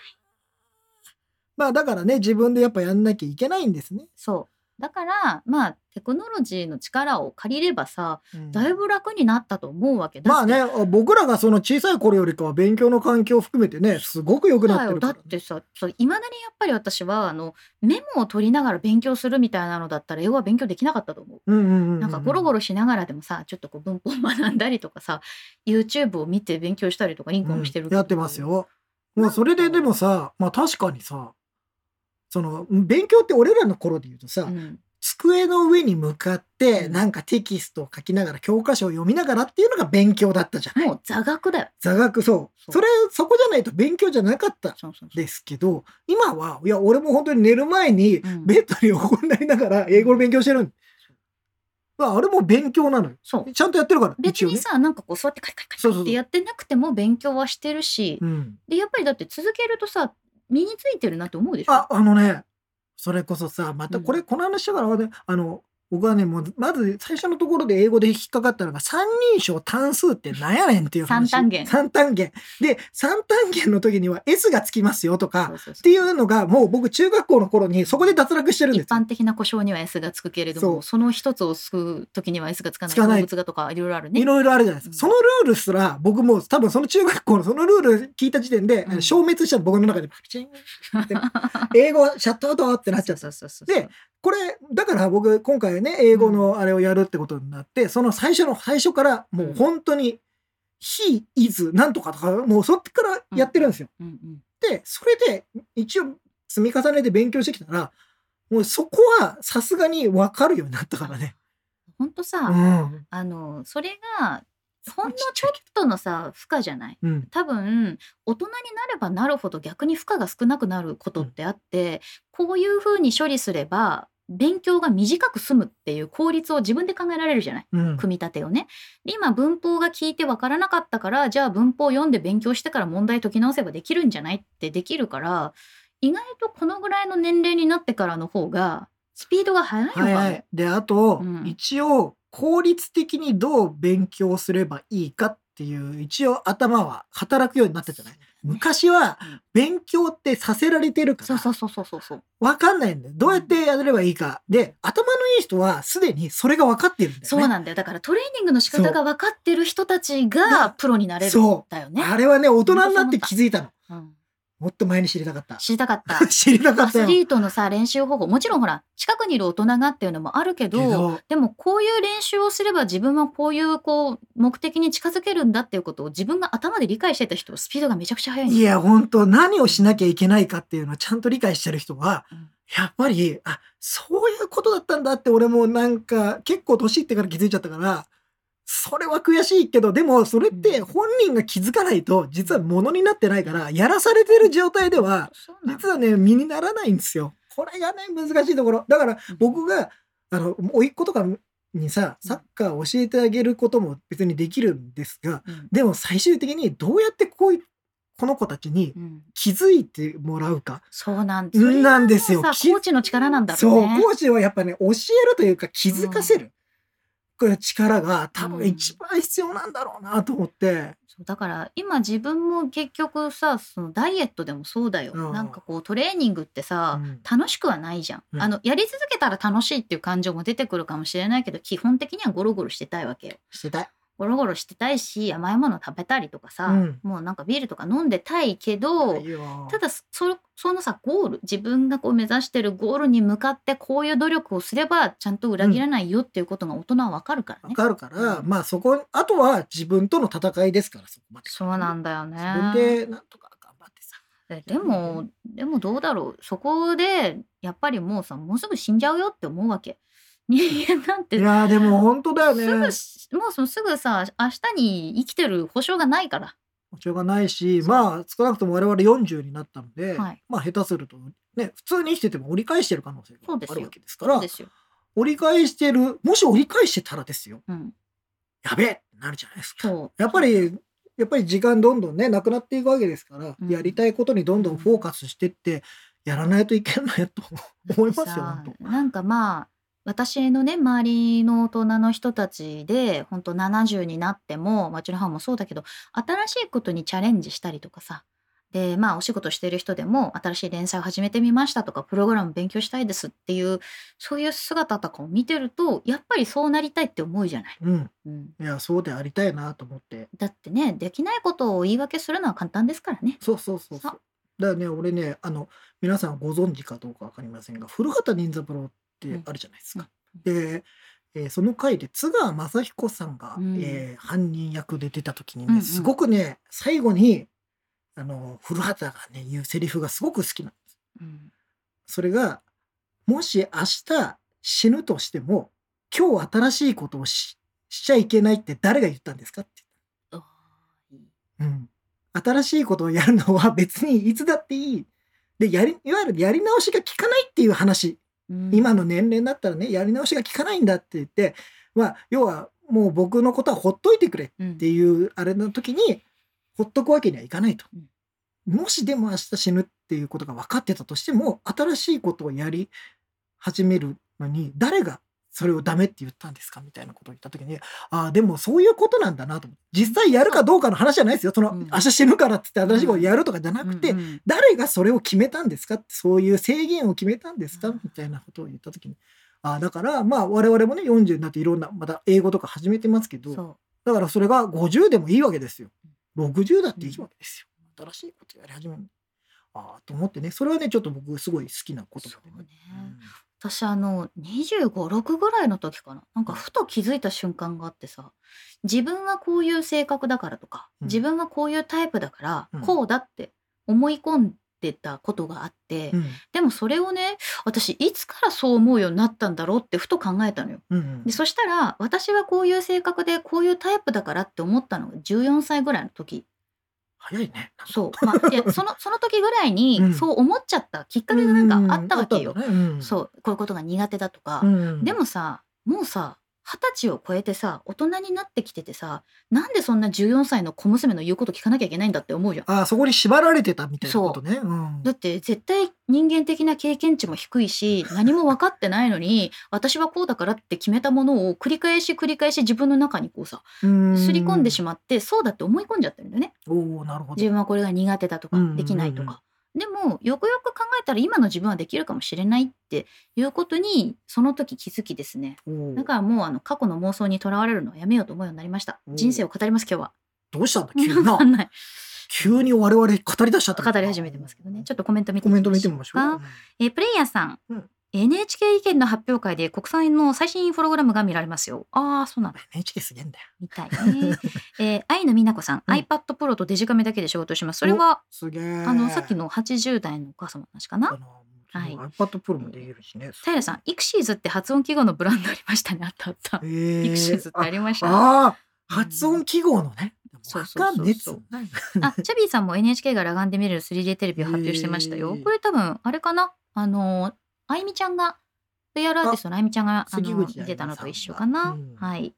まあだからね、自分でやっぱやんなきゃいけないんですね。そうだからまあテクノロジーの力を借りればさうんだいぶ楽になったと思うわけだまあね、僕らがその小さい頃よりかは勉強の環境を含めてね、すごく良くなってるから、だよだってさいまだにやっぱり私はあのメモを取りながら勉強するみたいなのだったら英語は勉強できなかったと思う。うんうんうんうん。なんかゴロゴロしながらでもさちょっとこう文法を学んだりとかさ YouTube を見て勉強したりとかリンクもしてるうんやってますよ。もうそれででもさ、まあ確かにさ、その勉強って俺らの頃で言うとさ、うん机の上に向かってうんなんかテキストを書きながら教科書を読みながらっていうのが勉強だったじゃない。もう座学だよ。座学そう。それそこじゃないと勉強じゃなかったですけど、今はいや俺も本当に寝る前にうんベッドに横になりながら英語の勉強してるん。まああれも勉強なのよ。そうちゃんとやってるから。別にさなんかこう座ってカリカリカリってやってなくても勉強はしてるしうん。でやっぱりだって続けるとさ身についてるなって思うでしょ？あ、あのね、それこそさ、またうん。これ、この話だから、ね、あの、僕はね、もう、まず最初のところで英語で引っかかったのが、三人称単数って何やねんっていう話。三単元三単元。で、三単現の時には S がつきますよとか、っていうのが、もう僕中学校の頃にそこで脱落してるんですよ。一般的な故障には S がつくけれどもその一つを救う時には S がつかないつかない動物がとかいろいろあるねいろいろあるじゃないですか。うんそのルールすら、僕もう多分その中学校のそのルール聞いた時点で、うん消滅したの僕の中で、パチンって 英語シャットアウトってなっちゃった。でこれ、だから僕、今回ね、英語のあれをやるってことになって、その最初の、最初から、もう本当に、he, is, なんとかとか、もうそっからやってるんですよ。うんうんで、それで、一応、積み重ねて勉強してきたら、もうそこはさすがに分かるようになったからね。ほんとさ、うん。あのそれがほんのちょっとのさ負荷じゃない？うん。多分大人になればなるほど逆に負荷が少なくなることってあって、こういうふうに処理すれば勉強が短く済むっていう効率を自分で考えられるじゃない？うん。組み立てをね。で今文法が聞いてわからなかったからじゃあ文法を読んで勉強してから問題解き直せばできるんじゃないってできるから意外とこのぐらいの年齢になってからの方がスピードが速いのかも。はいはい。で、あと、うん一応、効率的にどう勉強すればいいかっていう、一応頭は働くようになったじゃない？昔はうん勉強ってさせられてるから、そうそうそうそうそうそう。わかんないんだよ。どうやってやればいいか。で、頭のいい人はすでにそれが分かってるんだよね。そうなんだよ。だからトレーニングの仕方が分かってる人たちがプロになれるんそだよね。あれはね、大人になって気づいたの。うんもっと前に知りたかった。知りたかった。知りたかアったよ。スリートのさ練習方法もちろんほら近くにいる大人がっていうのもあるけどでもこういう練習をすれば自分はこういうこう目的に近づけるんだっていうことを自分が頭で理解してた人はスピードがめちゃくちゃ速いいや、本当何をしなきゃいけないかっていうのをちゃんと理解してる人は、うんやっぱり、あ、そういうことだったんだって俺もなんか結構年いってから気づいちゃったから、それは悔しいけど、でもそれって本人が気づかないと実はものになってないから、やらされてる状態では、実はね、身にならないんですよ。これがね、難しいところ。だから僕が、あの、甥っ子とかにさ、サッカーを教えてあげることも別にできるんですが、うんでも最終的にどうやってこういう、この子たちにうん気づいてもらうか。そうなんですよコーチの力なんだろそうう、ね。コーチはやっぱね、教えるというか気づかせる。これ力が多うん。分一番必要なんだろうなと思って。そうだから今自分も結局さそのダイエットでもそうだよ、うん。なんかこうトレーニングってさ、うん。楽しくはないじゃん、うん。あのやり続けたら楽しいっていう感情も出てくるかもしれないけど基本的にはゴロゴロしてたいわけよ。してたい。ゴロゴロしてたいし甘いもの食べたりとかさ、うんもうなんかビールとか飲んでたいけど、ただそそのさゴール自分がこう目指してるゴールに向かってこういう努力をすればちゃんと裏切らないよっていうことが大人はわかるからね。わかるから、うんまあそこ、あとは自分との戦いですから、そこまで。そうなんだよね。自分でなんとか頑張ってさ。えでもでもどうだろうそこでやっぱりもうさもうすぐ死んじゃうよって思うわけ人間なんて。いやーでも本当だよね。すぐしもうそのすぐさ明日に生きてる保証がないから。保証がないし、まあ少なくとも我々40になったので、はい。まあ下手するとね、普通に生きてても折り返してる可能性があるわけですから、折り返してる、もし折り返してたらですよ、うん、やべえってなるじゃないですか。やっぱり、やっぱり時間どんどんね、なくなっていくわけですから、うん。やりたいことにどんどんフォーカスしてって、やらないといけないと思いますよ。なんかまあ私のね周りの大人の人たちで本当70になってもまあうちの母もそうだけど新しいことにチャレンジしたりとかさでまあお仕事してる人でも新しい連載を始めてみましたとかプログラム勉強したいですっていうそういう姿とかを見てるとやっぱりそうなりたいって思うじゃない。うん。うん、いや、そうでありたいなと思って。だってねできないことを言い訳するのは簡単ですからね。そうそうそうそう。だからね、俺ね、あの、皆さんご存知かどうかわかりませんが、古畑任三郎ってあるじゃないですか。で、えーその回で津川雅彦さんが、うんえー犯人役で出た時にね、うんうんすごくね、最後に、あの、古畑がね、言うセリフがすごく好きなんです。うんそれが、もし明日死ぬとしても、今日新しいことをししちゃいけないって誰が言ったんですかって。うん。新しいことをやるのは別にいつだっていい。で、やり、いわゆるやり直しが効かないっていう話。うん。今の年齢だったらね、やり直しが効かないんだって言って、まあ、要はもう僕のことはほっといてくれうん。っていうあれの時に、ほっとくわけにはいかないと。うん。もしでも明日死ぬっていうことが分かってたとしても、新しいことをやり始めるのに、誰がそれをダメって言ったんですか？みたいなことを言った時に、ああ、でもそういうことなんだなと。実際やるかどうかの話じゃないですよ。その、うん。明日死ぬからって言って新しいことやるとかじゃなくて、うんうん誰がそれを決めたんですか？ってそういう制限を決めたんですか？うん。みたいなことを言った時に。あだからまあ我々もね40になっていろんなまた英語とか始めてますけどそだからそれが50でもいいわけですよ。60だっていいわけですよ。新しいことやり始めるああと思ってね。それはねちょっと僕すごい好きなことそうね私あの2 5 6ぐらいの時かな。なんかふと気づいた瞬間があってさ自分はこういう性格だからとか、うん。自分はこういうタイプだから、うん。こうだって思い込んでたことがあって、うん。でもそれをね私いつからそう思うようになったんだろうってふと考えたのよ。うんうんでそしたら私はこういう性格でこういうタイプだからって思ったのが14歳ぐらいの時早いね。そう、まあ、いやその その時ぐらいにうん。そう思っちゃったきっかけがなんかあったわけよ。そう。こういうことが苦手だとか、うん。でもさもうさ二十歳を超えてさ大人になってきててさなんでそんな14歳の小娘の言うこと聞かなきゃいけないんだって思うじゃん。ああそこに縛られてたみたいなことね。う。ん。だって絶対人間的な経験値も低いし何も分かってないのに私はこうだからって決めたものを繰り返し繰り返し自分の中にこうさうん。すり込んでしまってそうだって思い込んじゃってるんだよね。おおなるほど。自分はこれが苦手だとかできないとか。でもよくよく考えたら今の自分はできるかもしれないっていうことにその時気づきですね。だからもうあの過去の妄想にとらわれるのはやめようと思うようになりました。人生を語ります今日は。どうしたんだ？急にな。わかんない。急に我々語り出しちゃった語り始めてますけどね。ちょっとコメント見てコメント見てみみましょうかましょう。えープレイヤーさん、うん NHK 意見の発表会で国際の最新プログラムが見られますよ。ああ、そうなんだ。NHK すげえんだよ。みたいね。えー、愛の美奈子さん、うん iPad Pro とデジカメだけで仕事します。それは、すげえ。あの、さっきの80代のお母様の話かな？はい iPad Pro もできるしね。平さん、イクシーズって発音記号のブランドありましたね。あったあった。えーイクシーズってありました。ああ、発音記号のね。うそうそうそうあ、チャビーさんも NHK が裸眼で見れる 3D テレビを発表してましたよ。これ多分、あれかな？あの、あいみちゃんが、VR アーティストのあいみちゃんがあの関口あゆみさんが見てたのと一緒かな。うん。はい。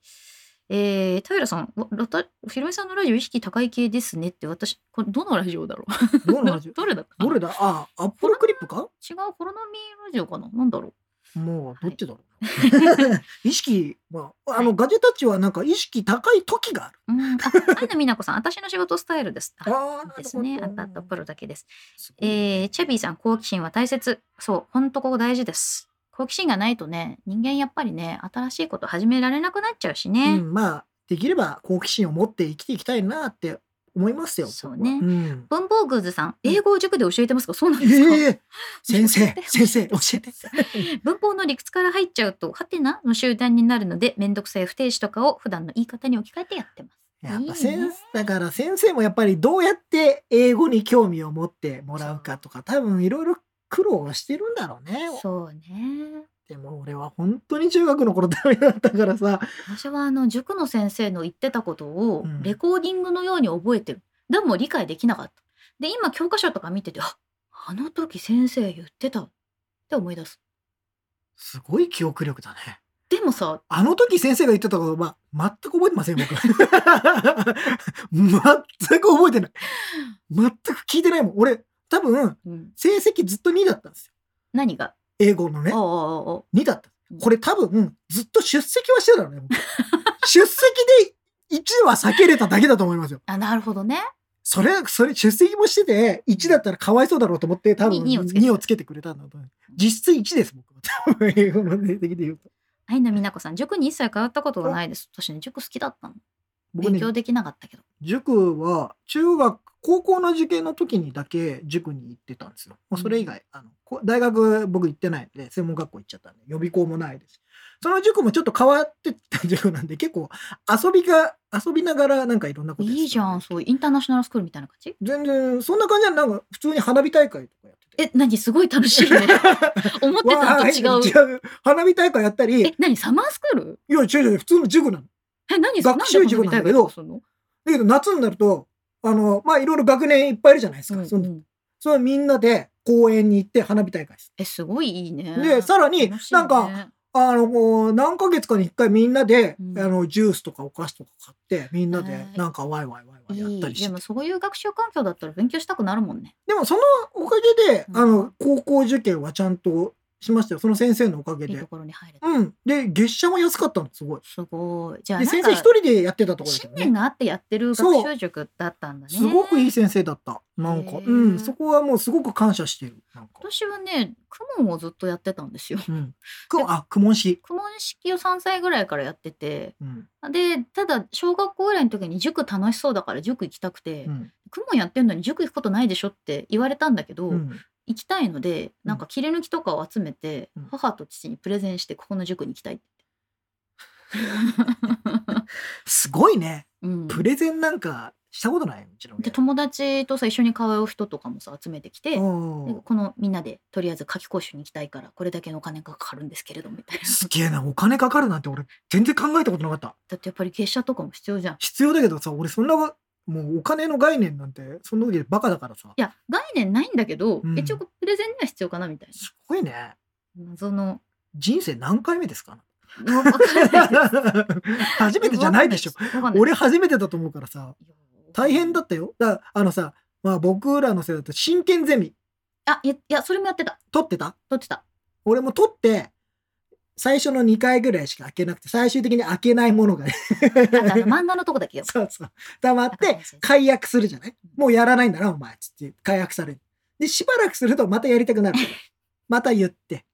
えー、平さん、わラタひろみさんのラジオ意識高い系ですねって私、これどのラジオだろう？どのラジオ？どれだどれだ？あ、アップルクリップか？違う、コロナミーラジオかな？なんだろもう、どっちだろう。意識、まあ、あの、ガジェタッチはなんか意識高い時がある。う。うん。あ、愛の美奈子さん、私の仕事スタイルです。あですね。あったあった、プロだけです。えー、チャビーさん、好奇心は大切。そう、ほんとここ大事です。好奇心がないとね、人間やっぱりね、新しいこと始められなくなっちゃうしね。うん、まあ、できれば好奇心を持って生きていきたいなって思いますよ。そうねうん文房具ズさん、英語を塾で教えてますか？そうなんですか、ええ 先生、先生、教えて。文法の理屈から入っちゃうと、ハテナの集団になるので、めんどくさい不定詞とかを普段の言い方に置き換えてやってます。やっぱいい先ねだから先生もやっぱりどうやって英語に興味を持ってもらうかとか多分いろいろ苦労はしてるんだろうね。そうね。でも俺は本当に中学の頃ダメだったからさ。私はあの塾の先生の言ってたことをうんレコーディングのように覚えてる。でも理解できなかった。で、今教科書とか見てて、ああの時先生言ってたって思い出す。すごい記憶力だね。でもさ、あの時先生が言ってたことは全く覚えてません僕。全く覚えてない。全く聞いてないもん。俺多分うん、成績ずっと2だったんですよ。何が？英語のねおう。おうおう2だった。これ多分、ずっと出席はしてたのね。僕 出席で1は避けれただけだと思いますよ。あ、なるほどね。それ、それ、出席もしてて、1だったらかわいそうだろうと思って、多分に2をつけて2をつけてくれたんだと。実質1です、僕は。多分、英語の成績で言うと。愛の美奈子さん、塾に一切通ったことがないです。私ね、塾好きだったの。僕ね、勉強できなかったけど。塾は、中学、高校の受験の時にだけ塾に行ってたんですよ。もうそれ以外、あの、こ大学僕行ってないんで、専門学校行っちゃったんで、予備校もないです。その塾もちょっと変わってた塾なんで、結構遊びが、遊びながらなんかいろんなこといいじゃん、そう、インターナショナルスクールみたいな感じ？全然、そんな感じはなんか普通に花火大会とかやってて。え、何？すごい楽しいね。思ってたのと違う。違う。花火大会やったり、いえ、何？サマースクール？や、違う違う、普通の塾なの。え、何学習塾なんだけどだけど夏になると、あの、まあ、いろいろ学年いっぱいいるじゃないですか。うんそのうんそれみんなで公園に行って花火大会です。え、すごいいいね。で、さらになんか、あの、こう何ヶ月かに一回みんなで、うんあの、ジュースとかお菓子とか買って、みんなではいなんかワイワイワイワイはやったりしていいでもそういう学習環境だったら勉強したくなるもんね。でもそのおかげで、うんあの高校受験はちゃんとしましたよ。その先生のおかげで。いいところに入れた。うん。で月謝も安かったのすごい。すごい。じゃあでなんか先生一人でやってたところです信念があってやってる学習塾だったんだね。すごくいい先生だった。なんか。うん。そこはもうすごく感謝してる。なんか。私はね、公文をずっとやってたんですよ。うん。くあ公文師公文式を3歳ぐらいからやってて、うん。で、ただ小学校ぐらいの時に塾楽しそうだから塾行きたくて、うん。公文やってんのに塾行くことないでしょって言われたんだけど、うん行きたいので、なんか切り抜きとかを集めて、うん。母と父にプレゼンしてここの塾に行きたいって。すごいね。うん。プレゼンなんかしたことない？もちろん。で友達とさ一緒に通う人とかもさ集めてきて、このみんなでとりあえず夏期講習に行きたいからこれだけのお金がかかるんですけれどみたいな。すげえなお金かかるなんて俺全然考えたことなかった。だってやっぱり月謝とかも必要じゃん。い必要だけどさ俺そんなもうお金の概念なんてその時でバカだからさ。や概念ないんだけど、うん。一応プレゼンには必要かなみたいすごいね。な謎の。人生何回目ですか？かんないです。初めてじゃないでしょ。わかんないです。俺初めてだと思うからさ。大変だったよ。だからあのさまあ僕らのせいだと真剣ゼミ。あいやいやそれもやってた。取ってた？撮ってた。俺も取って最初の2回ぐらいしか開けなくて最終的に開けないものがね。あの漫画のとこだけよ。そうそう。溜まって解約するじゃない？もうやらないんだなお前つって解約される。でしばらくするとまたやりたくなる また言って。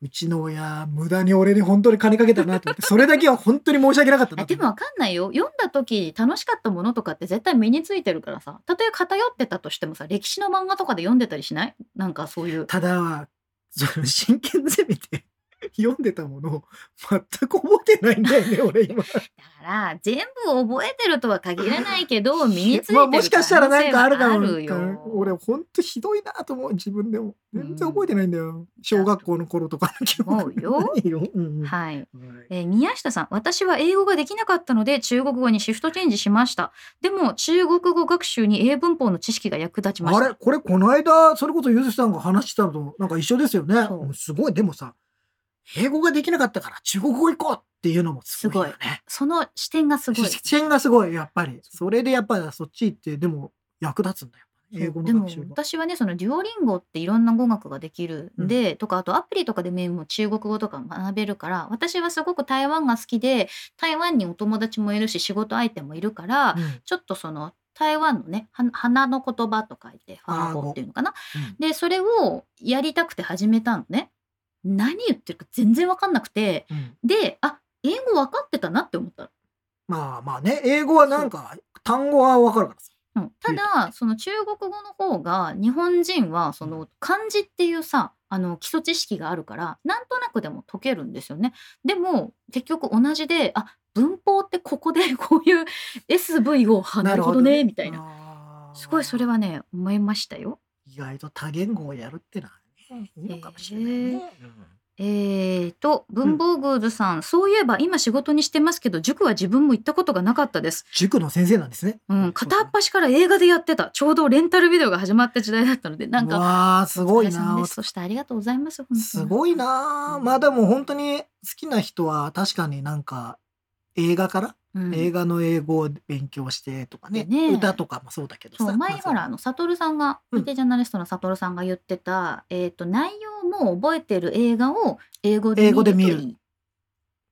うちの親無駄に俺に本当に金かけたなと思って。それだけは本当に申し訳なかったなでもわかんないよ。読んだ時楽しかったものとかって絶対身についてるからさ。たとえ偏ってたとしてもさ歴史の漫画とかで読んでたりしない？なんかそういう。ただその真剣ゼミで 読んでたものを全く覚えてないんだよね 俺今。だから全部覚えてるとは限らないけど 身についてるまあもしかしたらなんかあるかも。可能性はあるよ。俺ほんとひどいなと思う。自分でも。全然覚えてないんだよ、小学校の頃とかの記憶。よ。よ、うんうん。はい、はい。えー宮下さん。私は英語ができなかったので中国語にシフトチェンジしました。でも中国語学習に英文法の知識が役立ちました。あれ？これこの間それこそゆずさんが話してたのとなんか一緒ですよね。すごい。でもさ英語ができなかったから中国語行こうっていうのもすごいよね。その視点がすごい。視点がすごいやっぱり。それでやっぱりそっち行ってでも役立つんだよ。英語でも私はねそのデュオリンゴっていろんな語学ができるんで、とかあとアプリとかでメインも中国語とか学べるから私はすごく台湾が好きで台湾にお友達もいるし仕事相手もいるから、うん。ちょっとその台湾のねは花の言葉と書いてファっていうのかな。うん。でそれをやりたくて始めたのね何言ってるか全然わかんなくてうん。であ英語分かってたなって思ったの。まあまあね英語はなんか単語はわかるからさ。うん、ただその中国語の方が日本人はその漢字っていうさあの基礎知識があるからなんとなくでも解けるんですよね。でも結局同じであ文法ってここで こういう SV をあなるほどね。みたいな。なすごいそれはね思いましたよ。意外と多言語をやるってのはねいいのかもしれないね、えーと文房具図さん、そういえば今仕事にしてますけど塾は自分も行ったことがなかったです。塾の先生なんですね。うん、片っ端から映画でやってた。ちょうどレンタルビデオが始まった時代だったのでなんかわあすごいなそしてありがとうございます。すごいなうんまあでも本当に好きな人は確かになんか映画から、うん。映画の英語を勉強してとかねね。歌とかもそうだけどさ前まあほらあのサトルさんがうん。見てジャーナリストのサトルさんが言ってた、えっ、と内容も覚えてる映画を英語で英語で見る。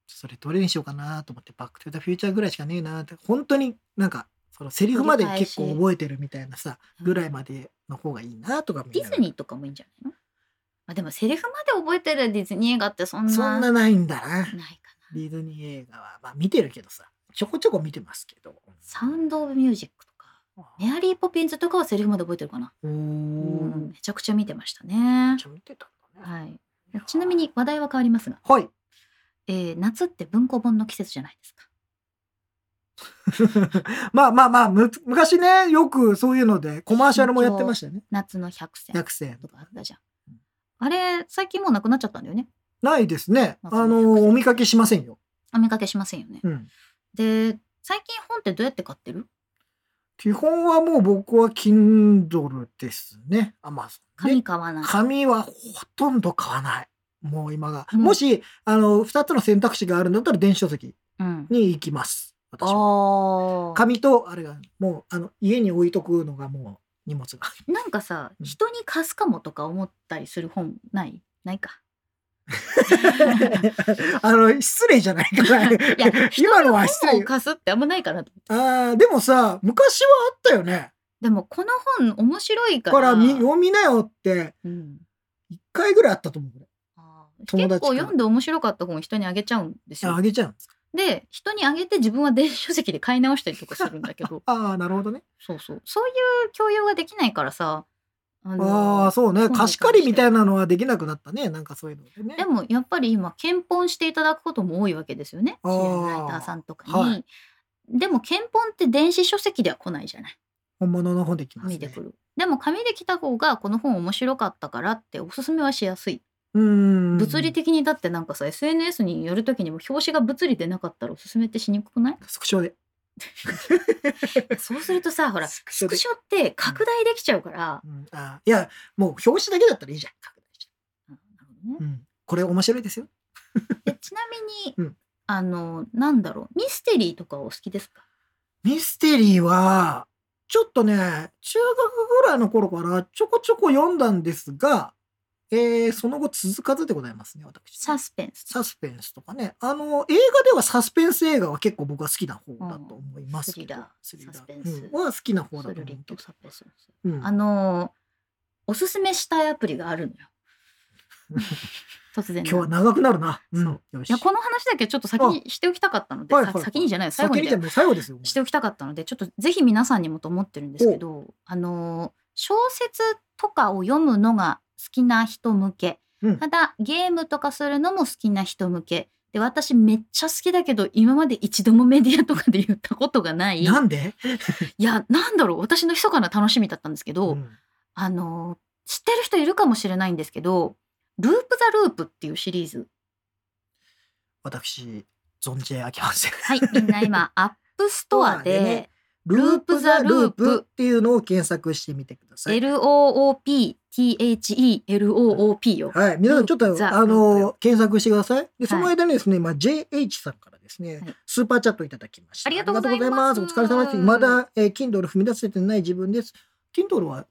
それどれにしようかなと思って「バック・トゥ・ザ・フューチャー」ぐらいしかねえなって。本当になんかそのセリフまで結構覚えてるみたいなさうん。ぐらいまでの方がいいなとかディズニーとかもいいんじゃないの？あでもセリフまで覚えてるディズニー映画ってそんな。そんなないんだな。ないディズニー映画はまあ見てるけどさちょこちょこ見てますけど。サウンド・オブ・ミュージックとかメアリー・ポピンズとかはセリフまで覚えてるかな、うんめめちゃくちゃ見てましたね。っちゃ見てたんだね。はい。ちなみに話題は変わりますが、はい。えー夏って文庫本の季節じゃないですか。まあまあまあむ昔ねよくそういうのでコマーシャルもやってましたよね夏の百選100選とかあったじゃん。あれ、最近もうなくなっちゃったんだよね。ないですねまああのお見かけしませんよ、お見かけしませんよね。うん、で、最近本ってどうやって買ってる？基本はもう僕は Kindle ですねあまあで紙買わない。紙はほとんど買わないもう今が、うんもしあの2つの選択肢があるんだったら電子書籍うん。に行きます私は。ああ。紙と、あれが、もう、あの、家に置いとくのがもう、荷物が。なんかさ、うん人に貸すかもとか思ったりする本ない？ないか。あの、失礼じゃないかな。いや、今のは失礼。貸すってあんまないかなと。ああ、でもさ、昔はあったよね。でもこの本面白いか。ら読みなよって、うん一回ぐらいあったと思う。これあー友達から結構読んで面白かった本を人にあげちゃうんですよああ。げちゃうんですか。で人にあげて自分は電子書籍で買い直したりとかするんだけどああ、なるほどね。そうそうそういう教養ができないからさあああ、そうね。本貸し借りみたいなのはできなくなったね。なんかそういうのでね。でもやっぱり今検本していただくことも多いわけですよねあー知り合いのライターさんとかに、はいでも検本って電子書籍では来ないじゃない本物の本できますね。紙で来る、でも紙で来た方がこの本面白かったからっておすすめはしやすい、うーん。物理的にだってなんかさ SNS による時にも表紙が物理でなかったらおすすめってしにくくない？スクショで。そうするとさほらスクショって拡大できちゃうから、うん、あいや、もう表紙だけだったらいいじゃん。拡大してう。んなるほどね。うん。これ面白いですよ。でちなみに、うん。あのなんだろう？ミステリーとかお好きですか？ミステリーは、ちょっとね、中学ぐらいの頃からちょこちょこ読んだんですが、えー、その後続かずでございますね、私。サスペンスサスペンスとかね。あの、映画ではサスペンス映画は結構僕は好きな方だと思いますけど。うんスリラーサスペンスうんは好きな方だと思うけど。サスペンスうんあのおすすめしたいアプリがあるのよ 突然今日は長くなるな。うん。いやこの話だけちょっと先にしておきたかったので、はいはいさ先にじゃない最後にで先にでも最後ですよ。しておきたかったのでちょっとぜひ皆さんにもと思ってるんですけどあの小説とかを読むのが好きな人向け、うん。ただゲームとかするのも好きな人向け。で私めっちゃ好きだけど今まで一度もメディアとかで言ったことがない。なんで？いやなんだろう。私の密かな楽しみだったんですけど、うん。あの知ってる人いるかもしれないんですけど「LOOP THE LOOP」っていうシリーズ。私、存じ上げません。はいみんな今 App Store で LOOP THE LOOP っていうのを検索してみてください。 LOOP THE LOOP よ。はい。皆さんちょっと、あの、検索してください。で、そのはい間にですね、まあ、JH さんからですね、はいスーパーチャットいただきました。ありがとうございます。お疲れ様です。まだ、えー、Kindle 踏み出せてない自分です。Kindle は、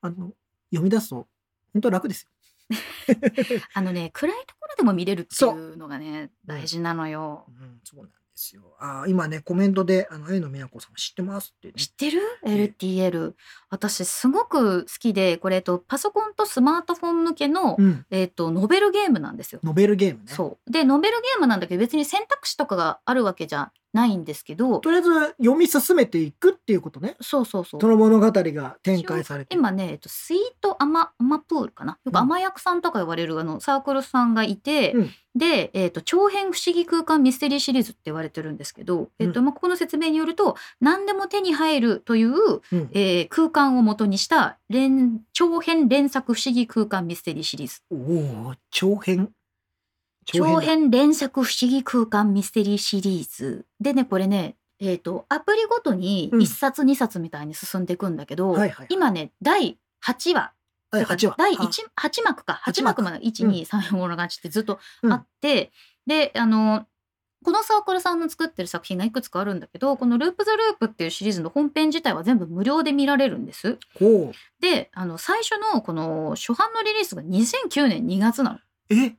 あの、読み出すと、本当楽ですよ。あのね暗いところでも見れるってそいうのがね大事なのよ。うん、そうなんですよ。あー今ね、コメントで、あの、A のみなこさん知ってますってね。知ってる？え ?LTL。私すごく好きでこれ、えっと、パソコンとスマートフォン向けの、うん。えっと、ノベルゲームなんですよ。ノベルゲームね。そうでノベルゲームなんだけど別に選択肢とかがあるわけじゃないんですけどとりあえず読み進めていくっていうことね。そうそうそうその物語が展開されて。今ね、えっと、スイートアマアマプールかな？よくうんアマ役さんとか呼ばれるあのサークルさんがいて、うんで、えっと長編不思議空間ミステリーシリーズって言われてるんですけど、えっとまあ、ここの説明によると何でも手に入るという、うんえー空間を元にした連長編連作不思議空間ミステリーシリーズ。おお、長編？長だ。編連作不思議空間ミステリーシリーズ。でねこれねえー、とアプリごとにうん。1冊2冊みたいに進んでいくんだけど、はいはい。今ね第8話。8話。第あ。1, 8幕か8八幕。幕まで1234の感じってずっとうんあって、であのこのサークルさんの作ってる作品がいくつかあるんだけどこの「ループ・ザ・ループ」っていうシリーズの本編自体は全部無料で見られるんです。であの最初のこの初版のリリースが2009年2月なの。え？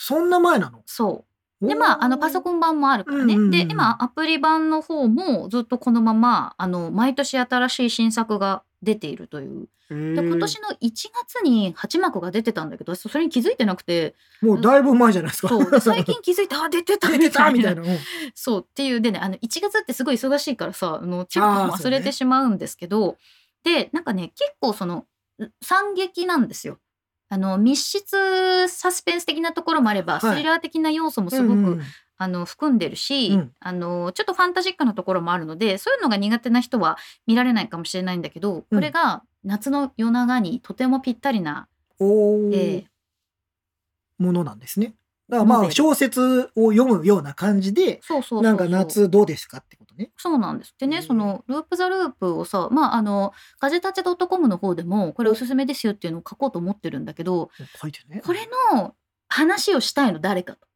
そんな前なの？そう。でまああのパソン。コン版もあるからね、うんうんうん。で今アプリ版の方もずっとこのままあの毎年新しい新作が出ているという。で今年の1月に8幕が出てたんだけど私それに気づいてなくて。もうだいぶ前じゃないですか。そう。で最近気づいてあ出てた 出てたみたいな。そう。っていう。でねあの1月ってすごい忙しいからさあのチェックも忘れてしまうんですけど、でなんかね結構その惨劇なんですよ。あの密室サスペンス的なところもあれば、はい。スリラー的な要素もすごく、うんうんあの含んでるし、うん。あのちょっとファンタジックなところもあるのでそういうのが苦手な人は見られないかもしれないんだけど、これが夏の夜長にとてもぴったりな、おえーーものなんですね。だからまあ小説を読むような感じで、なんか夏どうですかってね。そうなんです。でね、うんそのループザループをさ、まああのガジェタチェ .com の方でもこれおすすめですよっていうのを書こうと思ってるんだけど、書いてね。これの話をしたいの誰かと。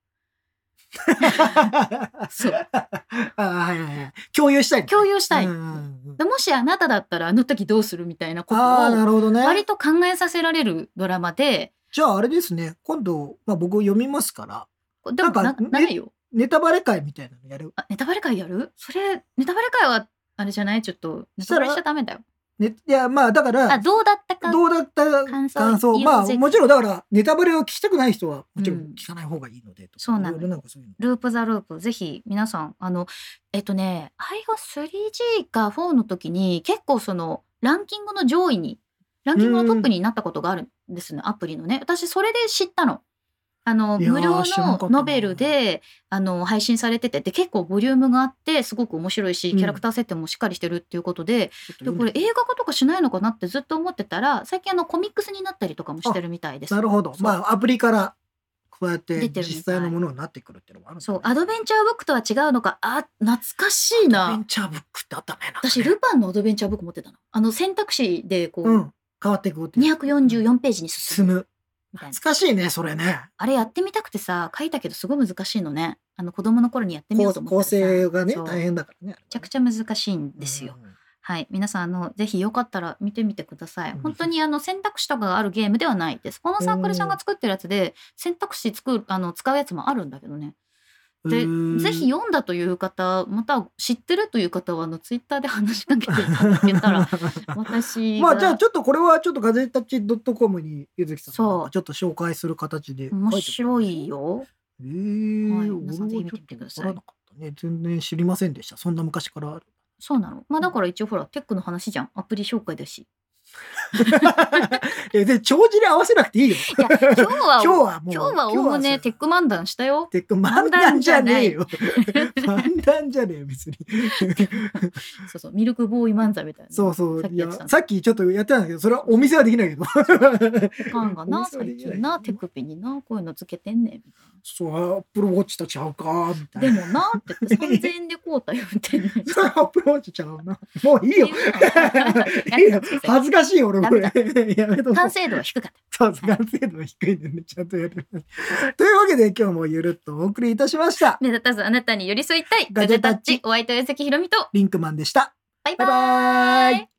そうあはいはいはい。共有したい。共有したい、もしあなただったらあの時どうするみたいなことああ、なをるほどね。割と考えさせられるドラマでじゃああれですね。今度、まあ僕読みますから、でもななんかないよネタバレ会みたいなのやる？あネタバレ会やる？それネタバレ会はあれじゃない？ちょっとネタバレしちゃダメだよ。ね、いや、まあだから、あどうだったか？どうだった感想まあもちろんだから、ネタバレを聞きたくない人は、もちろんうん。聞かない方がいいので、うんかそういうの。ループザループ。ぜひ皆さんあのえっとね iOS3G か4の時に結構そのランキングの上位にランキングのトップになったことがあるんですねアプリのね。私それで知ったの。あの無料のノベルであの配信されててで結構ボリュームがあってすごく面白いしうんキャラクター設定もしっかりしてるっていうことで,、ちょっとでこれ映画化とかしないのかなってずっと思ってたら最近あのコミックスになったりとかもしてるみたいです。なるほど。まあアプリから、こうやって実際のものになってくるっていうのもあるねそうアドベンチャーブックとは違うのかあ懐かしいなアドベン。チャーブックってあったね。ね私ルパンのアドベンチャーブック持ってたのあの選択肢でこう、うん。変わっていくっていう。244ページに進む。みたいな。懐かしいね、それね。あれやってみたくてさ書いたけどすごい難しいのね。あの子供の頃にやってみようと思った構成がね、大変だからね。めちゃくちゃ難しいんですよ、うん。はい。皆さんあのぜひよかったら見てみてください。うん本当にあの選択肢とかがあるゲームではないです。このサークルさんが作ってるやつで選択肢作るあの使うやつもあるんだけどねでぜひ読んだという方また知ってるという方はあのツイッターで話しかけていただけたら 私がまあじゃあちょっとこれはちょっとガジェタッチ .com にゆずきさんそう。がちょっと紹介する形で面白い。よ。えー、はい。俺皆さんぜひ見てみてください。ね。全然知りませんでした。そんな昔から。そうなの。まあだから一応ほらテックの話じゃん。アプリ紹介だし えで帳尻合わせなくていいよ。いや今日は今日はもう今日はおおむねテック漫談したよテック漫談じゃねえよ。漫談じゃねえよ別に。そうそうミルクボーイ漫才みたいなそうそう。いやさっきちょっとやってたんだけど、それはお店はできないけど。パンがおな最近なテクピになこういうのつけてんねんそう、アップルウォッチとちゃうか、みたないでな。もなって言って3000円で それはアップルウォッチちゃうな。もういいよ。恥ずかしいよ、俺これ。やめと完成度は低かった。そうそう、完成度が低いんでね、ちゃんとやる。というわけで今日もゆるっとお送りいたしました。目立たずあなたに寄り添いたい。ガジェタッチ。お相手は関ひろみと。リンクマンでした。バイババイ。バーイーイ